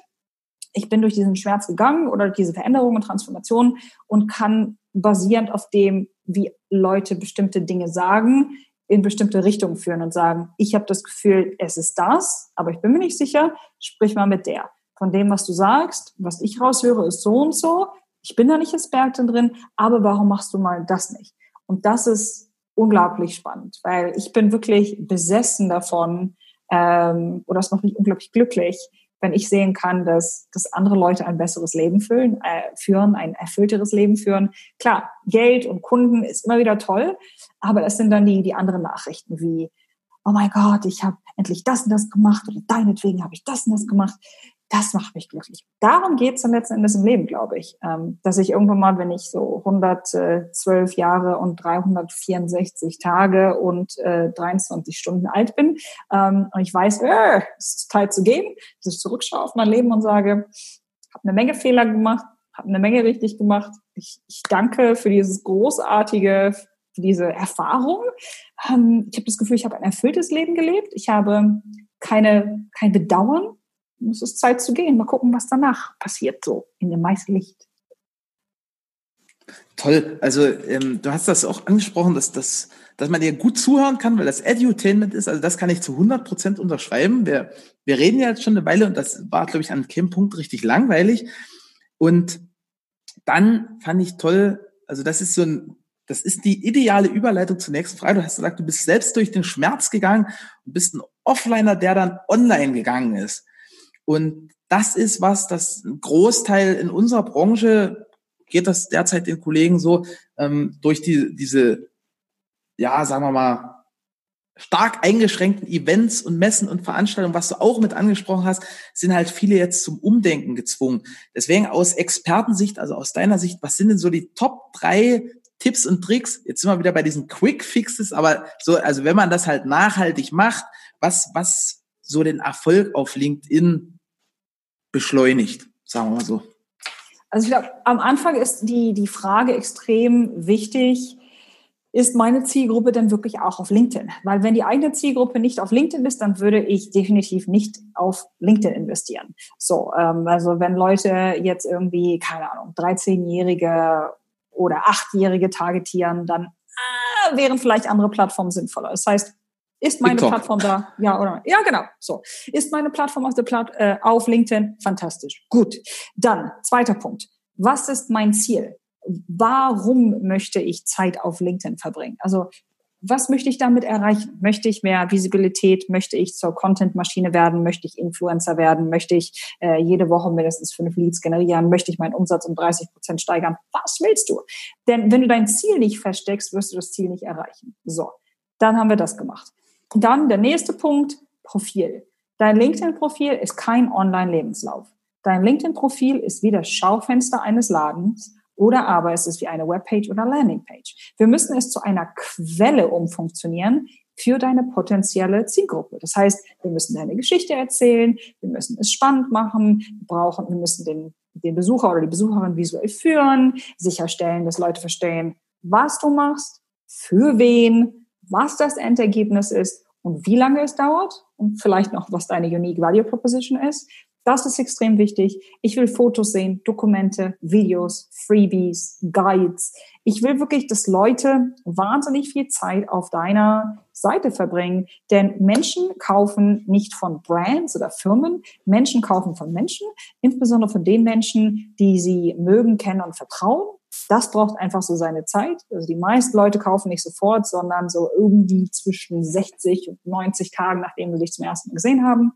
Ich bin durch diesen Schmerz gegangen oder diese Veränderung und Transformation und kann basierend auf dem, wie Leute bestimmte Dinge sagen, in bestimmte Richtungen führen und sagen, ich habe das Gefühl, es ist das, aber ich bin mir nicht sicher, sprich mal mit der von dem, was du sagst, was ich raushöre, ist so und so. Ich bin da nicht Expertin drin, aber warum machst du mal das nicht? Und das ist unglaublich spannend, weil ich bin wirklich besessen davon ähm, oder es macht mich unglaublich glücklich, wenn ich sehen kann, dass, dass andere Leute ein besseres Leben führen, äh, führen, ein erfüllteres Leben führen. Klar, Geld und Kunden ist immer wieder toll, aber es sind dann die, die anderen Nachrichten wie, oh mein Gott, ich habe endlich das und das gemacht oder deinetwegen habe ich das und das gemacht das macht mich glücklich. Darum geht es dann letzten Endes im Leben, glaube ich. Ähm, dass ich irgendwann mal, wenn ich so 112 Jahre und 364 Tage und äh, 23 Stunden alt bin ähm, und ich weiß, äh, es ist Zeit zu gehen, dass ich zurückschaue auf mein Leben und sage, habe eine Menge Fehler gemacht, habe eine Menge richtig gemacht. Ich, ich danke für dieses großartige, für diese Erfahrung. Ähm, ich habe das Gefühl, ich habe ein erfülltes Leben gelebt. Ich habe keine, kein Bedauern es ist Zeit zu gehen. Mal gucken, was danach passiert, so in dem meisten Licht. Toll. Also ähm, du hast das auch angesprochen, dass, dass, dass man dir gut zuhören kann, weil das Edutainment ist. Also das kann ich zu 100 Prozent unterschreiben. Wir, wir reden ja jetzt schon eine Weile und das war, glaube ich, an keinem Punkt richtig langweilig. Und dann fand ich toll, also das ist so ein, das ist die ideale Überleitung zur nächsten Frage. Du hast gesagt, du bist selbst durch den Schmerz gegangen und bist ein Offliner, der dann online gegangen ist. Und das ist was, das Großteil in unserer Branche geht das derzeit den Kollegen so ähm, durch die, diese, ja, sagen wir mal, stark eingeschränkten Events und Messen und Veranstaltungen, was du auch mit angesprochen hast, sind halt viele jetzt zum Umdenken gezwungen. Deswegen aus Expertensicht, also aus deiner Sicht, was sind denn so die Top drei Tipps und Tricks? Jetzt sind wir wieder bei diesen Quick Fixes, aber so, also wenn man das halt nachhaltig macht, was, was so den Erfolg auf LinkedIn beschleunigt, sagen wir mal so? Also ich glaube, am Anfang ist die, die Frage extrem wichtig, ist meine Zielgruppe denn wirklich auch auf LinkedIn? Weil wenn die eigene Zielgruppe nicht auf LinkedIn ist, dann würde ich definitiv nicht auf LinkedIn investieren. So, ähm, also wenn Leute jetzt irgendwie, keine Ahnung, 13-Jährige oder 8-Jährige targetieren, dann äh, wären vielleicht andere Plattformen sinnvoller. Das heißt, ist meine TikTok. Plattform da? Ja oder Ja, genau. So. Ist meine Plattform auf, der Platt, äh, auf LinkedIn? Fantastisch. Gut. Dann, zweiter Punkt. Was ist mein Ziel? Warum möchte ich Zeit auf LinkedIn verbringen? Also, was möchte ich damit erreichen? Möchte ich mehr Visibilität? Möchte ich zur Content-Maschine werden? Möchte ich Influencer werden? Möchte ich äh, jede Woche mindestens fünf Leads generieren? Möchte ich meinen Umsatz um 30 Prozent steigern? Was willst du? Denn wenn du dein Ziel nicht versteckst, wirst du das Ziel nicht erreichen. So, dann haben wir das gemacht. Dann der nächste Punkt, Profil. Dein LinkedIn-Profil ist kein Online-Lebenslauf. Dein LinkedIn-Profil ist wie das Schaufenster eines Ladens oder aber es ist wie eine Webpage oder Landingpage. Wir müssen es zu einer Quelle umfunktionieren für deine potenzielle Zielgruppe. Das heißt, wir müssen deine Geschichte erzählen, wir müssen es spannend machen, wir brauchen, wir müssen den, den Besucher oder die Besucherin visuell führen, sicherstellen, dass Leute verstehen, was du machst, für wen, was das Endergebnis ist und wie lange es dauert und vielleicht noch, was deine Unique Value Proposition ist. Das ist extrem wichtig. Ich will Fotos sehen, Dokumente, Videos, Freebies, Guides. Ich will wirklich, dass Leute wahnsinnig viel Zeit auf deiner Seite verbringen. Denn Menschen kaufen nicht von Brands oder Firmen. Menschen kaufen von Menschen, insbesondere von den Menschen, die sie mögen, kennen und vertrauen Das braucht einfach so seine Zeit. Also die meisten Leute kaufen nicht sofort, sondern so irgendwie zwischen 60 und 90 Tagen, nachdem sie dich zum ersten Mal gesehen haben.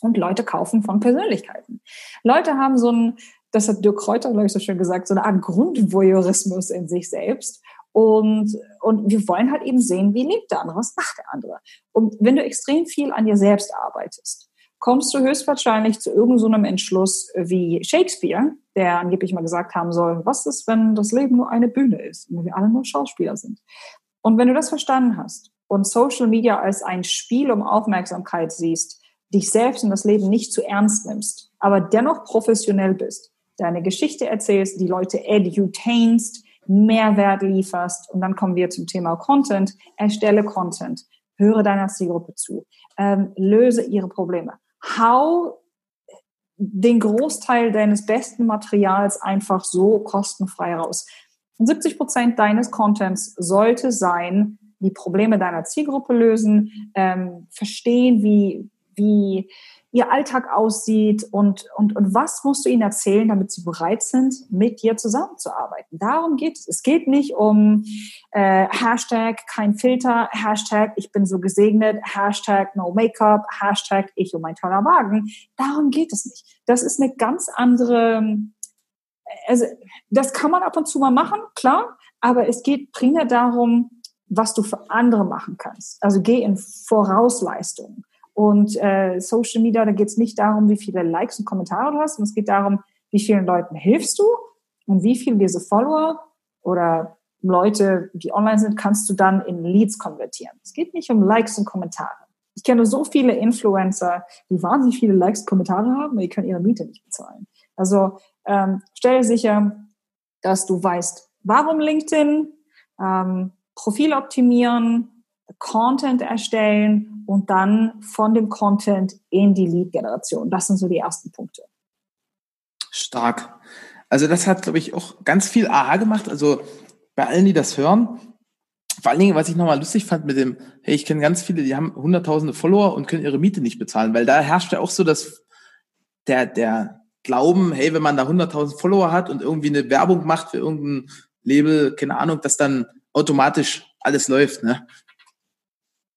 Und Leute kaufen von Persönlichkeiten. Leute haben so ein, das hat Dirk Kräuter, glaube ich, so schön gesagt, so eine Art Grundvoyeurismus in sich selbst. Und, und wir wollen halt eben sehen, wie lebt der andere, was macht der andere. Und wenn du extrem viel an dir selbst arbeitest, kommst du höchstwahrscheinlich zu irgendeinem so Entschluss wie Shakespeare, der angeblich mal gesagt haben soll, was ist, wenn das Leben nur eine Bühne ist und wir alle nur Schauspieler sind. Und wenn du das verstanden hast und Social Media als ein Spiel um Aufmerksamkeit siehst, dich selbst und das Leben nicht zu ernst nimmst, aber dennoch professionell bist, deine Geschichte erzählst, die Leute edutainst, Mehrwert lieferst und dann kommen wir zum Thema Content, erstelle Content, höre deiner Zielgruppe zu, ähm, löse ihre Probleme hau den Großteil deines besten Materials einfach so kostenfrei raus. Und 70 Prozent deines Contents sollte sein, die Probleme deiner Zielgruppe lösen, ähm, verstehen, wie, wie ihr Alltag aussieht und, und, und was musst du ihnen erzählen, damit sie bereit sind, mit dir zusammenzuarbeiten. Darum geht es. Es geht nicht um äh, Hashtag kein Filter, Hashtag ich bin so gesegnet, Hashtag no Make-up, Hashtag ich und mein toller Wagen. Darum geht es nicht. Das ist eine ganz andere, also das kann man ab und zu mal machen, klar, aber es geht primär darum, was du für andere machen kannst. Also geh in Vorausleistungen. Und äh, Social Media, da geht es nicht darum, wie viele Likes und Kommentare du hast, sondern es geht darum, wie vielen Leuten hilfst du und wie viele diese Follower oder Leute, die online sind, kannst du dann in Leads konvertieren. Es geht nicht um Likes und Kommentare. Ich kenne so viele Influencer, die wahnsinnig viele Likes und Kommentare haben, aber die können ihre Miete nicht bezahlen. Also ähm, stelle sicher, dass du weißt, warum LinkedIn, ähm, Profil optimieren, Content erstellen und dann von dem Content in die Lead-Generation. Das sind so die ersten Punkte. Stark. Also das hat, glaube ich, auch ganz viel AHA gemacht. Also bei allen, die das hören, vor allen Dingen, was ich nochmal lustig fand mit dem, hey, ich kenne ganz viele, die haben hunderttausende Follower und können ihre Miete nicht bezahlen, weil da herrscht ja auch so das, der, der Glauben, hey, wenn man da hunderttausend Follower hat und irgendwie eine Werbung macht für irgendein Label, keine Ahnung, dass dann automatisch alles läuft, ne?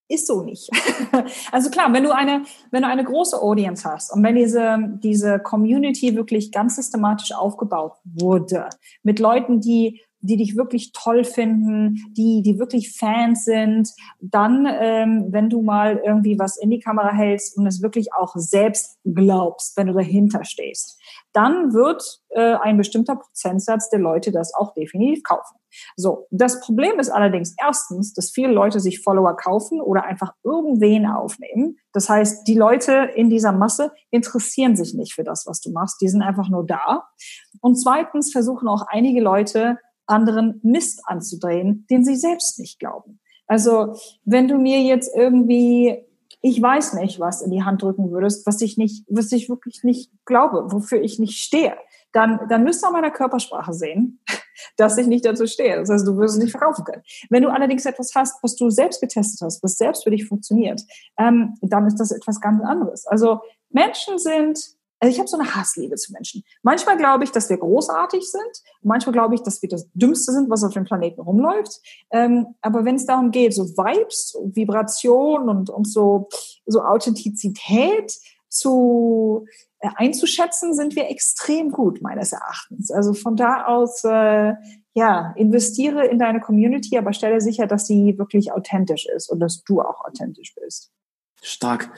Ist so nicht. also klar, wenn du eine, wenn du eine große Audience hast und wenn diese, diese Community wirklich ganz systematisch aufgebaut wurde, mit Leuten, die die dich wirklich toll finden, die, die wirklich Fans sind, dann, ähm, wenn du mal irgendwie was in die Kamera hältst und es wirklich auch selbst glaubst, wenn du dahinter stehst, dann wird äh, ein bestimmter Prozentsatz der Leute das auch definitiv kaufen. So, das Problem ist allerdings erstens, dass viele Leute sich Follower kaufen oder einfach irgendwen aufnehmen. Das heißt, die Leute in dieser Masse interessieren sich nicht für das, was du machst. Die sind einfach nur da. Und zweitens versuchen auch einige Leute anderen Mist anzudrehen, den sie selbst nicht glauben. Also wenn du mir jetzt irgendwie, ich weiß nicht, was in die Hand drücken würdest, was ich nicht, was ich wirklich nicht glaube, wofür ich nicht stehe, dann, dann müsst ihr an meiner Körpersprache sehen, dass ich nicht dazu stehe. Das heißt, du wirst es nicht verkaufen können. Wenn du allerdings etwas hast, was du selbst getestet hast, was selbst für dich funktioniert, ähm, dann ist das etwas ganz anderes. Also Menschen sind also ich habe so eine Hassliebe zu Menschen. Manchmal glaube ich, dass wir großartig sind. Manchmal glaube ich, dass wir das Dümmste sind, was auf dem Planeten rumläuft. Ähm, aber wenn es darum geht, so Vibes, Vibration und, und so, so Authentizität zu äh, einzuschätzen, sind wir extrem gut, meines Erachtens. Also von da aus, äh, ja, investiere in deine Community, aber stelle sicher, dass sie wirklich authentisch ist und dass du auch authentisch bist. Stark.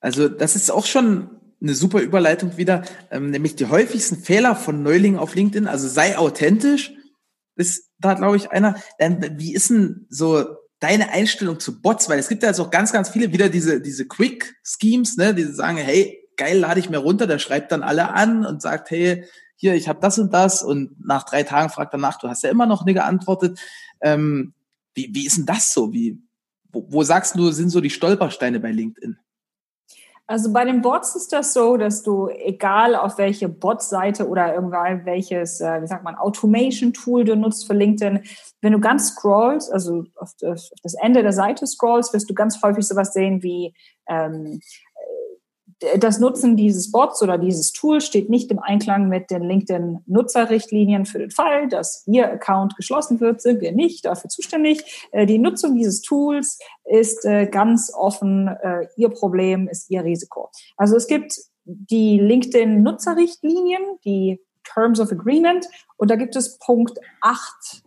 Also das ist auch schon eine super Überleitung wieder, ähm, nämlich die häufigsten Fehler von Neulingen auf LinkedIn, also sei authentisch, ist da, glaube ich, einer. Dann, wie ist denn so deine Einstellung zu Bots? Weil es gibt ja jetzt auch ganz, ganz viele wieder diese, diese Quick-Schemes, ne, die sagen, hey, geil, lade ich mir runter, der schreibt dann alle an und sagt, hey, hier, ich habe das und das und nach drei Tagen fragt danach, du hast ja immer noch nicht geantwortet. Ähm, wie, wie ist denn das so? Wie, wo, wo sagst du, sind so die Stolpersteine bei LinkedIn? Also bei den Bots ist das so, dass du, egal auf welche Bot-Seite oder irgendwann welches, äh, wie sagt man, Automation-Tool du nutzt für LinkedIn, wenn du ganz scrollst, also auf das, Ende der Seite scrollst, wirst du ganz häufig sowas sehen wie ähm, das Nutzen dieses Bots oder dieses Tools steht nicht im Einklang mit den LinkedIn-Nutzerrichtlinien für den Fall, dass Ihr Account geschlossen wird, sind wir nicht dafür zuständig. Äh, die Nutzung dieses Tools ist äh, ganz offen äh, Ihr Problem, ist Ihr Risiko. Also es gibt die LinkedIn-Nutzerrichtlinien, die Terms of Agreement, und da gibt es Punkt 8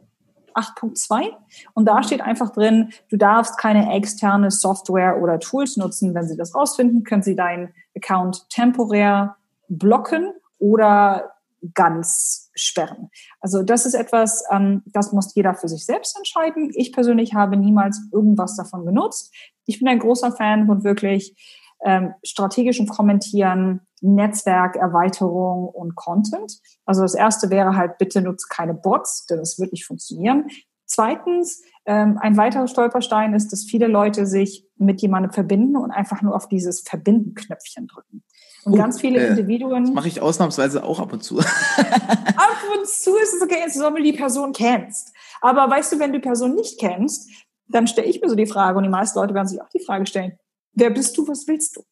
8.2 und da steht einfach drin, du darfst keine externe Software oder Tools nutzen. Wenn sie das rausfinden, können sie deinen Account temporär blocken oder ganz sperren. Also das ist etwas, ähm, das muss jeder für sich selbst entscheiden. Ich persönlich habe niemals irgendwas davon genutzt. Ich bin ein großer Fan von wirklich ähm, strategischen Kommentieren, Netzwerkerweiterung und Content. Also das erste wäre halt, bitte nutzt keine Bots, denn das wird nicht funktionieren. Zweitens, ähm, ein weiterer Stolperstein ist, dass viele Leute sich mit jemandem verbinden und einfach nur auf dieses Verbinden-Knöpfchen drücken. Und oh, ganz viele äh, Individuen. Das mache ich ausnahmsweise auch ab und zu. ab und zu ist es okay, insbesondere wenn du die Person kennst. Aber weißt du, wenn du die Person nicht kennst, dann stelle ich mir so die Frage, und die meisten Leute werden sich auch die Frage stellen, wer bist du, was willst du?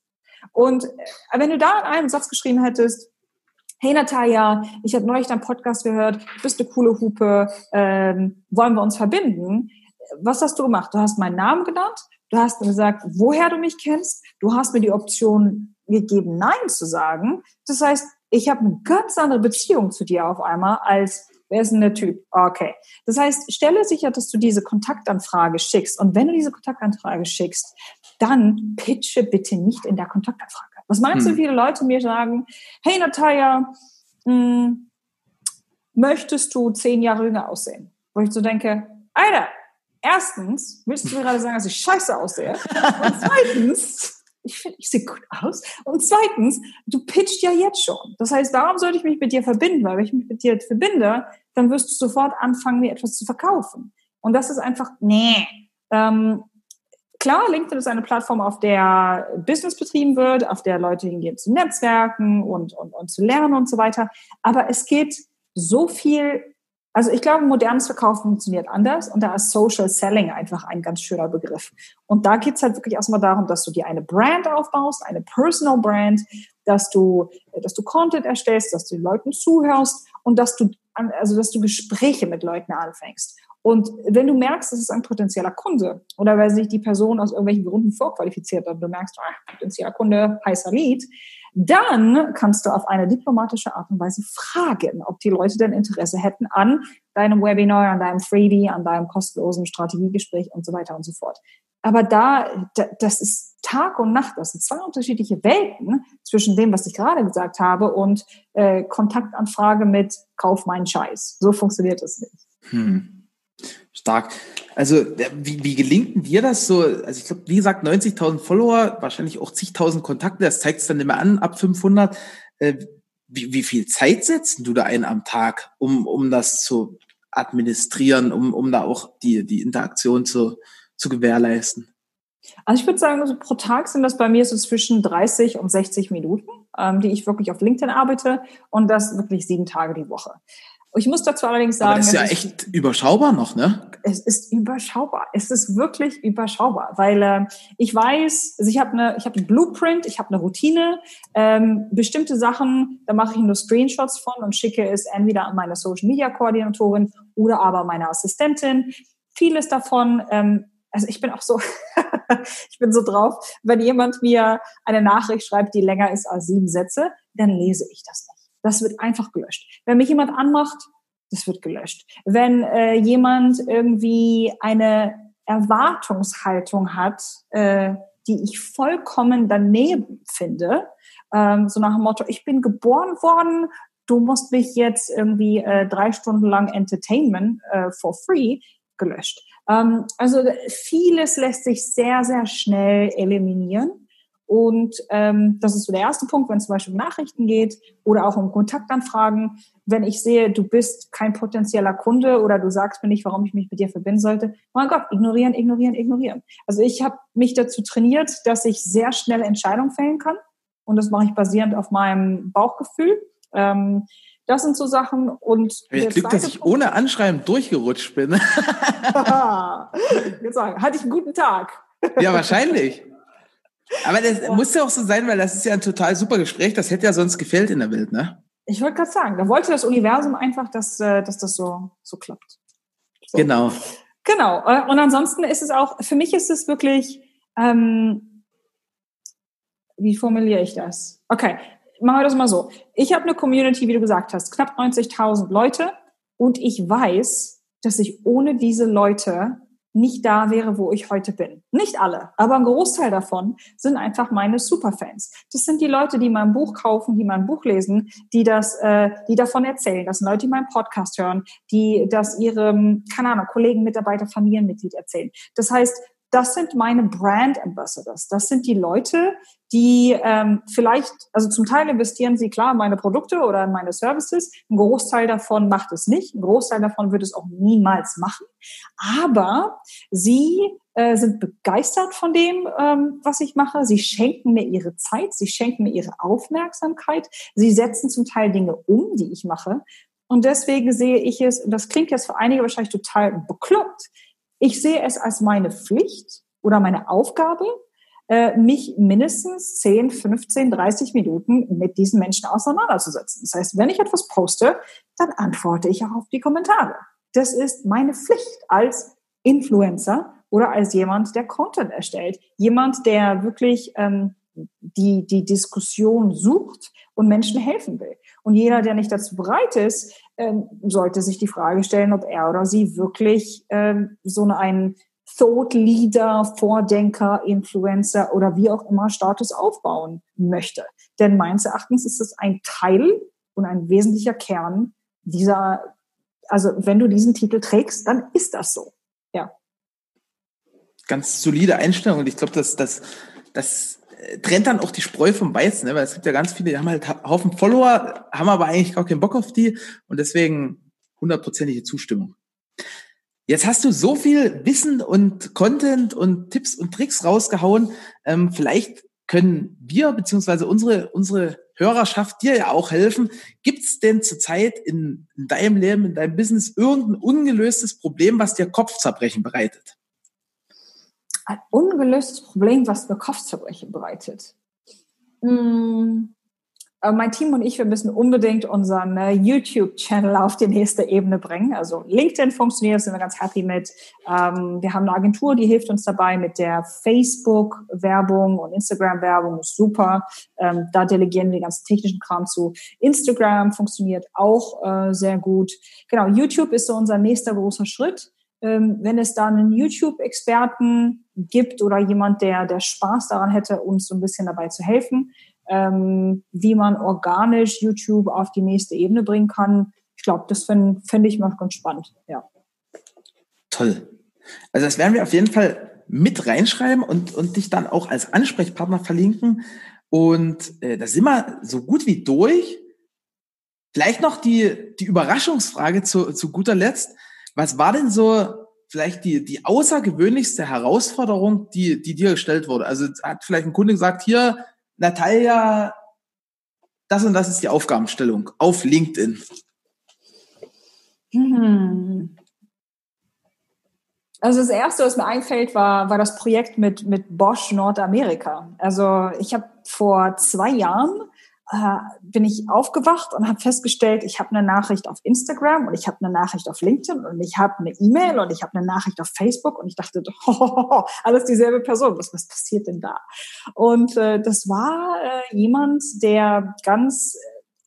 Und äh, wenn du da in einem Satz geschrieben hättest, hey Natalia, ich habe neulich deinen Podcast gehört, bist eine coole Hupe, ähm, wollen wir uns verbinden? Was hast du gemacht? Du hast meinen Namen genannt, du hast gesagt, woher du mich kennst, du hast mir die Option gegeben, Nein zu sagen. Das heißt, ich habe eine ganz andere Beziehung zu dir auf einmal als Wer ist denn der Typ? Okay. Das heißt, stelle sicher, dass du diese Kontaktanfrage schickst. Und wenn du diese Kontaktanfrage schickst, dann pitche bitte nicht in der Kontaktanfrage. Was meinst hm. du, viele Leute mir sagen, hey Natalia, mh, hm, möchtest du zehn Jahre jünger aussehen? Wo ich so denke, Alter, erstens willst du mir gerade sagen, dass ich scheiße aussehe. Und zweitens, ich finde, ich sehe gut aus. Und zweitens, du pitcht ja jetzt schon. Das heißt, warum sollte ich mich mit dir verbinden? Weil wenn ich mich mit dir verbinde, dann wirst du sofort anfangen, mir etwas zu verkaufen. Und das ist einfach, nee. Ähm, Klar, LinkedIn ist eine Plattform, auf der Business betrieben wird, auf der Leute hingehen zu Netzwerken und, und, und zu lernen und so weiter. Aber es geht so viel, also ich glaube, modernes Verkaufen funktioniert anders und da ist Social Selling einfach ein ganz schöner Begriff. Und da geht es halt wirklich erstmal darum, dass du dir eine Brand aufbaust, eine Personal Brand, dass du, dass du Content erstellst, dass du den Leuten zuhörst und dass du, also dass du Gespräche mit Leuten anfängst. Und wenn du merkst, das ist ein potenzieller Kunde oder weil sich die Person aus irgendwelchen Gründen vorqualifiziert hat, du merkst, ah, potenzieller Kunde, heißer Lied, dann kannst du auf eine diplomatische Art und Weise fragen, ob die Leute denn Interesse hätten an deinem Webinar, an deinem Freebie, an deinem kostenlosen Strategiegespräch und so weiter und so fort. Aber da, das ist Tag und Nacht, das sind zwei unterschiedliche Welten zwischen dem, was ich gerade gesagt habe und äh, Kontaktanfrage mit Kauf meinen Scheiß. So funktioniert das nicht. Hm. Stark. Also wie, wie gelingt dir das so? Also ich glaube, wie gesagt, 90.000 Follower, wahrscheinlich auch zigtausend Kontakte, das zeigt es dann immer an, ab 500. Äh, wie, wie viel Zeit setzt du da ein am Tag, um, um das zu administrieren, um, um da auch die, die Interaktion zu, zu gewährleisten? Also ich würde sagen, also pro Tag sind das bei mir so zwischen 30 und 60 Minuten, ähm, die ich wirklich auf LinkedIn arbeite und das wirklich sieben Tage die Woche. Ich muss dazu allerdings sagen. Aber das ist ja echt überschaubar noch, ne? Es ist überschaubar. Es ist wirklich überschaubar, weil äh, ich weiß, also ich habe eine, ich habe einen Blueprint, ich habe eine Routine, ähm, bestimmte Sachen, da mache ich nur Screenshots von und schicke es entweder an meine Social Media Koordinatorin oder aber meine Assistentin. Vieles davon, ähm, also ich bin auch so, ich bin so drauf, wenn jemand mir eine Nachricht schreibt, die länger ist als sieben Sätze, dann lese ich das nicht. Das wird einfach gelöscht. Wenn mich jemand anmacht, das wird gelöscht. Wenn äh, jemand irgendwie eine Erwartungshaltung hat, äh, die ich vollkommen daneben finde, ähm, so nach dem Motto, ich bin geboren worden, du musst mich jetzt irgendwie äh, drei Stunden lang entertainment äh, for free, gelöscht. Ähm, also vieles lässt sich sehr, sehr schnell eliminieren. Und ähm, das ist so der erste Punkt, wenn es zum Beispiel um Nachrichten geht oder auch um Kontaktanfragen. Wenn ich sehe, du bist kein potenzieller Kunde oder du sagst mir nicht, warum ich mich mit dir verbinden sollte, mein Gott, ignorieren, ignorieren, ignorieren. Also ich habe mich dazu trainiert, dass ich sehr schnell Entscheidungen fällen kann. Und das mache ich basierend auf meinem Bauchgefühl. Ähm, das sind so Sachen und ich Glück, dass ich Punkt, ohne Anschreiben durchgerutscht bin. Jetzt sagen, hatte ich einen guten Tag. ja, wahrscheinlich. Aber das ja. muss ja auch so sein, weil das ist ja ein total super Gespräch. Das hätte ja sonst gefällt in der Welt, ne? Ich wollte gerade sagen, da wollte das Universum einfach, dass, äh, dass das so, so klappt. So. Genau. Genau. Äh, und ansonsten ist es auch, für mich ist es wirklich, ähm, wie formuliere ich das? Okay, machen wir das mal so. Ich habe eine Community, wie du gesagt hast, knapp 90.000 Leute und ich weiß, dass ich ohne diese Leute nicht da wäre, wo ich heute bin. Nicht alle, aber ein Großteil davon sind einfach meine Superfans. Das sind die Leute, die mein Buch kaufen, die mein Buch lesen, die das, äh, die davon erzählen. Das sind Leute, die meinen Podcast hören, die das ihrem, keine Ahnung, Kollegen, Mitarbeiter, Familienmitglied erzählen. Das heißt, das sind meine Brand Ambassadors. Das sind die Leute, die ähm, vielleicht, also zum Teil investieren sie klar in meine Produkte oder in meine Services. Ein Großteil davon macht es nicht. Ein Großteil davon wird es auch niemals machen. Aber sie äh, sind begeistert von dem, ähm, was ich mache. Sie schenken mir ihre Zeit, sie schenken mir ihre Aufmerksamkeit. Sie setzen zum Teil Dinge um, die ich mache. Und deswegen sehe ich es, und das klingt jetzt für einige wahrscheinlich total bekloppt, ich sehe es als meine Pflicht oder meine Aufgabe, äh, mich mindestens 10, 15, 30 Minuten mit diesen Menschen auseinanderzusetzen. Das heißt, wenn ich etwas poste, dann antworte ich auch auf die Kommentare. Das ist meine Pflicht als Influencer oder als jemand, der Content erstellt. Jemand, der wirklich ähm, die, die Diskussion sucht und Menschen helfen will. Und jeder, der nicht dazu bereit ist, ähm, sollte sich die Frage stellen, ob er oder sie wirklich ähm, so einen Thought Leader, Vordenker, Influencer oder wie auch immer Status aufbauen möchte. Denn meines Erachtens ist es ein Teil und ein wesentlicher Kern dieser, also wenn du diesen Titel trägst, dann ist das so. Ja. Ganz solide Einstellung und ich glaube, dass das, das trennt dann auch die Spreu vom Weizen, ne? weil es gibt ja ganz viele, die haben halt Haufen Follower, haben aber eigentlich gar keinen Bock auf die und deswegen hundertprozentige Zustimmung. Jetzt hast du so viel Wissen und Content und Tipps und Tricks rausgehauen. Ähm, vielleicht können wir beziehungsweise unsere unsere Hörerschaft dir ja auch helfen. Gibt es denn zurzeit in, in deinem Leben, in deinem Business irgendein ungelöstes Problem, was dir Kopfzerbrechen bereitet? Ein ungelöstes Problem, was mir Kopfzerbrechen bereitet. Hm. Mein Team und ich, wir müssen unbedingt unseren äh, YouTube-Channel auf die nächste Ebene bringen. Also LinkedIn funktioniert, sind wir ganz happy mit. Ähm, wir haben eine Agentur, die hilft uns dabei mit der Facebook-Werbung und Instagram-Werbung, super. Ähm, da delegieren wir den ganzen technischen Kram zu. Instagram funktioniert auch äh, sehr gut. Genau, YouTube ist so unser nächster großer Schritt wenn es da einen YouTube-Experten gibt oder jemand, der, der Spaß daran hätte, uns so ein bisschen dabei zu helfen, ähm, wie man organisch YouTube auf die nächste Ebene bringen kann. Ich glaube, das fände fänd ich mal ganz spannend, ja. Toll. Also das werden wir auf jeden Fall mit reinschreiben und, und dich dann auch als Ansprechpartner verlinken. Und äh, da sind wir so gut wie durch. Vielleicht noch die, die Überraschungsfrage zu, zu guter Letzt. Was war denn so vielleicht die, die außergewöhnlichste Herausforderung, die, die dir gestellt wurde? Also hat vielleicht ein Kunde gesagt, hier, Natalia, das und das ist die Aufgabenstellung auf LinkedIn. Hm. Also das erste, was mir einfällt, war, war das Projekt mit, mit Bosch Nordamerika. Also ich habe vor zwei Jahren äh, bin ich aufgewacht und habe festgestellt, ich habe eine Nachricht auf Instagram und ich habe eine Nachricht auf LinkedIn und ich habe eine E-Mail und ich habe eine Nachricht auf Facebook und ich dachte, oh, alles dieselbe Person, was, was passiert denn da? Und äh, das war äh, jemand, der ganz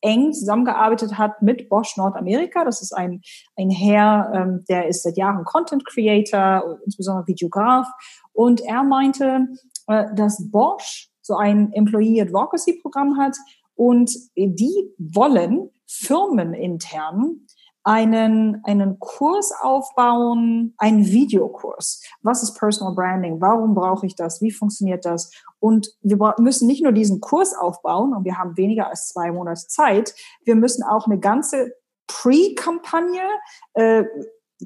eng zusammengearbeitet hat mit Bosch Nordamerika. Das ist ein, ein Herr, ähm, der ist seit Jahren Content Creator, insbesondere Videograf. Und er meinte, äh, dass Bosch so ein Employee Advocacy Programm hat, und die wollen firmenintern einen, einen Kurs aufbauen, einen Videokurs. Was ist Personal Branding? Warum brauche ich das? Wie funktioniert das? Und wir müssen nicht nur diesen Kurs aufbauen und wir haben weniger als zwei Monate Zeit. Wir müssen auch eine ganze Pre-Kampagne, äh,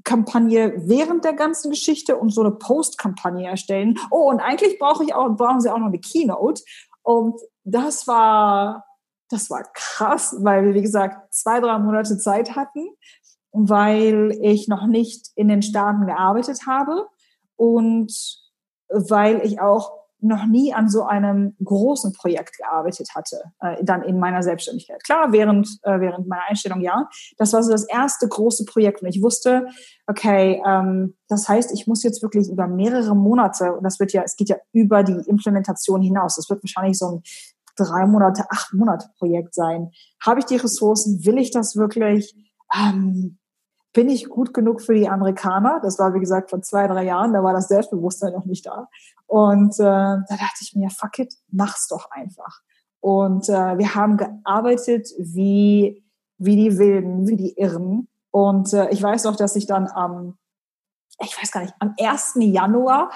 Kampagne während der ganzen Geschichte und so eine Post-Kampagne erstellen. Oh, und eigentlich brauche ich auch, brauchen sie auch noch eine Keynote. Und das war das war krass, weil wir, wie gesagt, zwei, drei Monate Zeit hatten, weil ich noch nicht in den Staaten gearbeitet habe und weil ich auch noch nie an so einem großen Projekt gearbeitet hatte, äh, dann in meiner Selbstständigkeit. Klar, während, äh, während meiner Einstellung ja. Das war so das erste große Projekt und ich wusste, okay, ähm, das heißt, ich muss jetzt wirklich über mehrere Monate, und das wird ja, es geht ja über die Implementation hinaus, das wird wahrscheinlich so ein drei Monate, acht Monate Projekt sein. Habe ich die Ressourcen? Will ich das wirklich? Ähm, bin ich gut genug für die Amerikaner? Das war, wie gesagt, vor zwei, drei Jahren, da war das Selbstbewusstsein noch nicht da. Und äh, da dachte ich mir, fuck it, mach's doch einfach. Und äh, wir haben gearbeitet wie, wie die Wilden, wie die Irren. Und äh, ich weiß noch, dass ich dann am, ich weiß gar nicht, am 1. Januar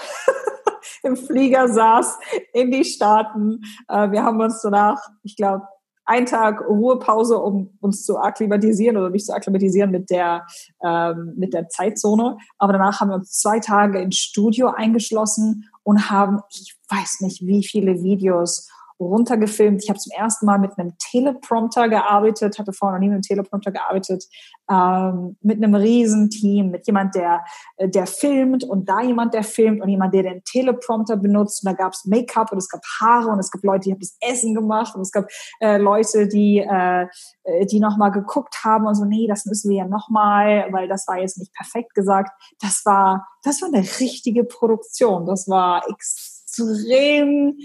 im Flieger saß in die Staaten. Äh, wir haben uns danach, ich glaube, ein Tag Ruhepause, um uns zu akklimatisieren oder mich zu akklimatisieren mit der, ähm, mit der Zeitzone. Aber danach haben wir uns zwei Tage ins Studio eingeschlossen und haben, ich weiß nicht, wie viele Videos runtergefilmt. Ich habe zum ersten Mal mit einem Teleprompter gearbeitet, hatte vorher noch nie mit einem Teleprompter gearbeitet, ähm, mit einem Riesenteam, mit jemand, der, äh, der filmt und da jemand, der filmt und jemand, der den Teleprompter benutzt. Und da gab es Make-up und es gab Haare und es gab Leute, die haben das Essen gemacht und es gab äh, Leute, die, äh, äh die nochmal geguckt haben und so, nee, das müssen wir ja nochmal, weil das war jetzt nicht perfekt gesagt. Das war, das war eine richtige Produktion. Das war extrem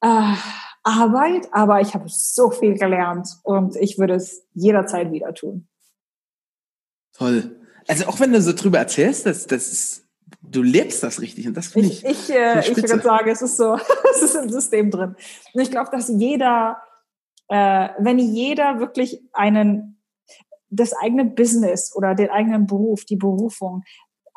äh, Arbeit, aber ich habe so viel gelernt und ich würde es jederzeit wieder tun. Toll. Also auch wenn du so drüber erzählst, das, das ist, du lebst das richtig und das finde ich. Ich, ich, äh, ich würde sagen, es ist so, es ist im System drin. Und ich glaube, dass jeder, äh, wenn jeder wirklich einen das eigene Business oder den eigenen Beruf, die Berufung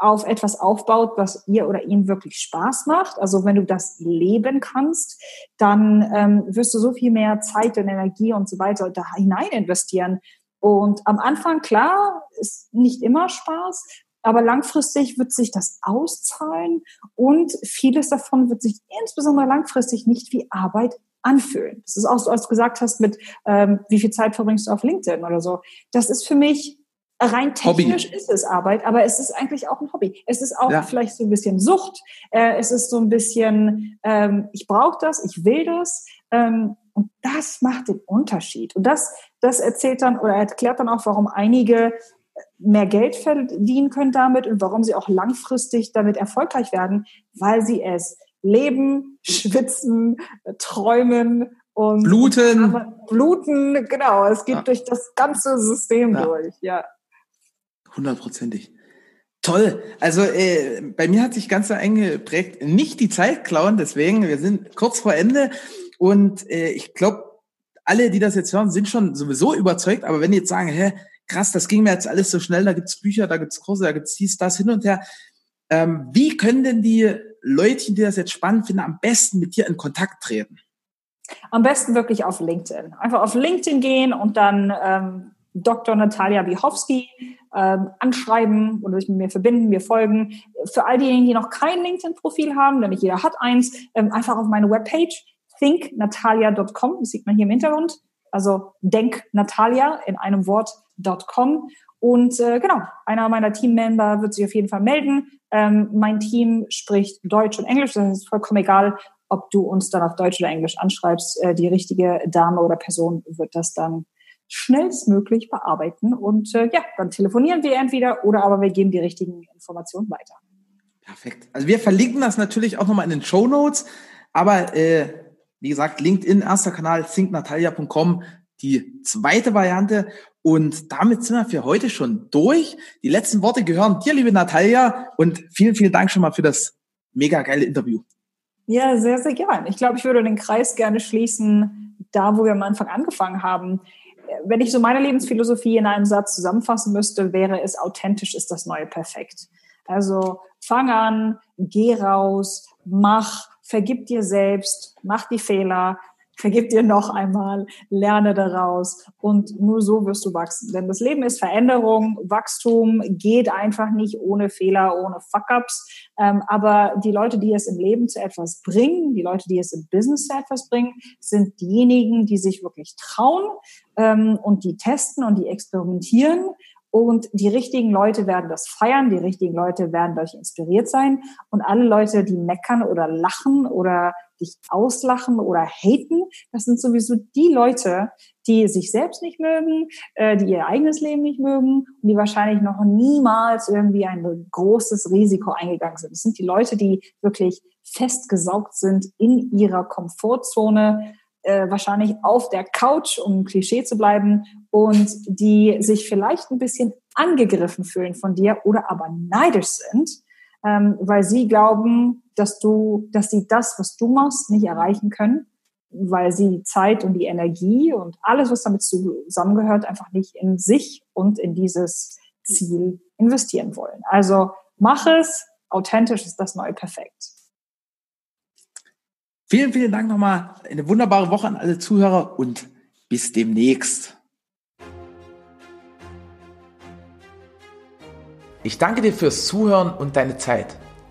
auf etwas aufbaut, was ihr oder ihm wirklich Spaß macht. Also wenn du das leben kannst, dann ähm, wirst du so viel mehr Zeit und Energie und so weiter da hinein investieren. Und am Anfang, klar, ist nicht immer Spaß, aber langfristig wird sich das auszahlen und vieles davon wird sich insbesondere langfristig nicht wie Arbeit anfühlen. Das ist auch so, als du gesagt hast, mit ähm, wie viel Zeit verbringst du auf LinkedIn oder so. Das ist für mich Rein technisch Hobby. ist es Arbeit, aber es ist eigentlich auch ein Hobby. Es ist auch ja. vielleicht so ein bisschen Sucht. Äh, es ist so ein bisschen, ähm, ich brauche das, ich will das. Ähm, und das macht den Unterschied. Und das, das erzählt dann oder erklärt dann auch, warum einige mehr Geld verdienen können damit und warum sie auch langfristig damit erfolgreich werden, weil sie es leben, schwitzen, träumen und bluten. Bluten, genau. Es geht ja. durch das ganze System ja. durch, ja. Hundertprozentig. Toll. Also äh, bei mir hat sich ganz eingeprägt, nicht die Zeit klauen, deswegen, wir sind kurz vor Ende und äh, ich glaube, alle, die das jetzt hören, sind schon sowieso überzeugt, aber wenn die jetzt sagen, hä, krass, das ging mir jetzt alles so schnell, da gibt's Bücher, da gibt's Kurse, da gibt's dies, das hin und her. Ähm, wie können denn die Leute, die das jetzt spannend finden, am besten mit dir in Kontakt treten? Am besten wirklich auf LinkedIn. Einfach auf LinkedIn gehen und dann ähm, Dr. Natalia Bichowski ähm, anschreiben oder sich mit mir verbinden, mir folgen. Für all diejenigen, die noch kein LinkedIn-Profil haben, nicht jeder hat eins, ähm, einfach auf meine Webpage thinknatalia.com, das sieht man hier im Hintergrund, also denknatalia in einem Wort.com. Und äh, genau, einer meiner Teammember wird sich auf jeden Fall melden. Ähm, mein Team spricht Deutsch und Englisch, das ist vollkommen egal, ob du uns dann auf Deutsch oder Englisch anschreibst. Äh, die richtige Dame oder Person wird das dann schnellstmöglich bearbeiten. Und äh, ja, dann telefonieren wir entweder oder aber wir geben die richtigen Informationen weiter. Perfekt. Also wir verlinken das natürlich auch nochmal in den Show Notes. Aber äh, wie gesagt, LinkedIn, erster Kanal, thinknatalia.com, die zweite Variante. Und damit sind wir für heute schon durch. Die letzten Worte gehören dir, liebe Natalia. Und vielen, vielen Dank schon mal für das mega geile Interview. Ja, sehr, sehr gern. Ich glaube, ich würde den Kreis gerne schließen, da wo wir am Anfang angefangen haben wenn ich so meine Lebensphilosophie in einem Satz zusammenfassen müsste, wäre es authentisch ist das neue Perfekt. Also fang an, geh raus, mach, vergib dir selbst, mach die Fehler, vergib dir noch einmal, lerne daraus und nur so wirst du wachsen. Denn das Leben ist Veränderung, Wachstum geht einfach nicht ohne Fehler, ohne Fuck-ups. Ähm, aber die Leute, die es im Leben zu etwas bringen, die Leute, die es im Business zu etwas bringen, sind diejenigen, die sich wirklich trauen ähm, und die testen und die experimentieren und die richtigen Leute werden das feiern, die richtigen Leute werden dadurch inspiriert sein und alle Leute, die meckern oder lachen oder dich auslachen oder haten, das sind sowieso die Leute, die sich selbst nicht mögen, äh, die ihr eigenes Leben nicht mögen und die wahrscheinlich noch niemals irgendwie ein großes Risiko eingegangen sind. Das sind die Leute, die wirklich festgesaugt sind in ihrer Komfortzone, äh, wahrscheinlich auf der Couch, um Klischee zu bleiben, und die sich vielleicht ein bisschen angegriffen fühlen von dir oder aber neidisch sind, ähm, weil sie glauben, dass du, dass sie das, was du machst, nicht erreichen können, weil sie die Zeit und die Energie und alles, was damit zusammengehört, einfach nicht in sich und in dieses Ziel investieren wollen. Also mach es, authentisch ist das neue Perfekt. Vielen, vielen Dank nochmal. Eine wunderbare Woche an alle Zuhörer und bis demnächst. Ich danke dir fürs Zuhören und deine Zeit.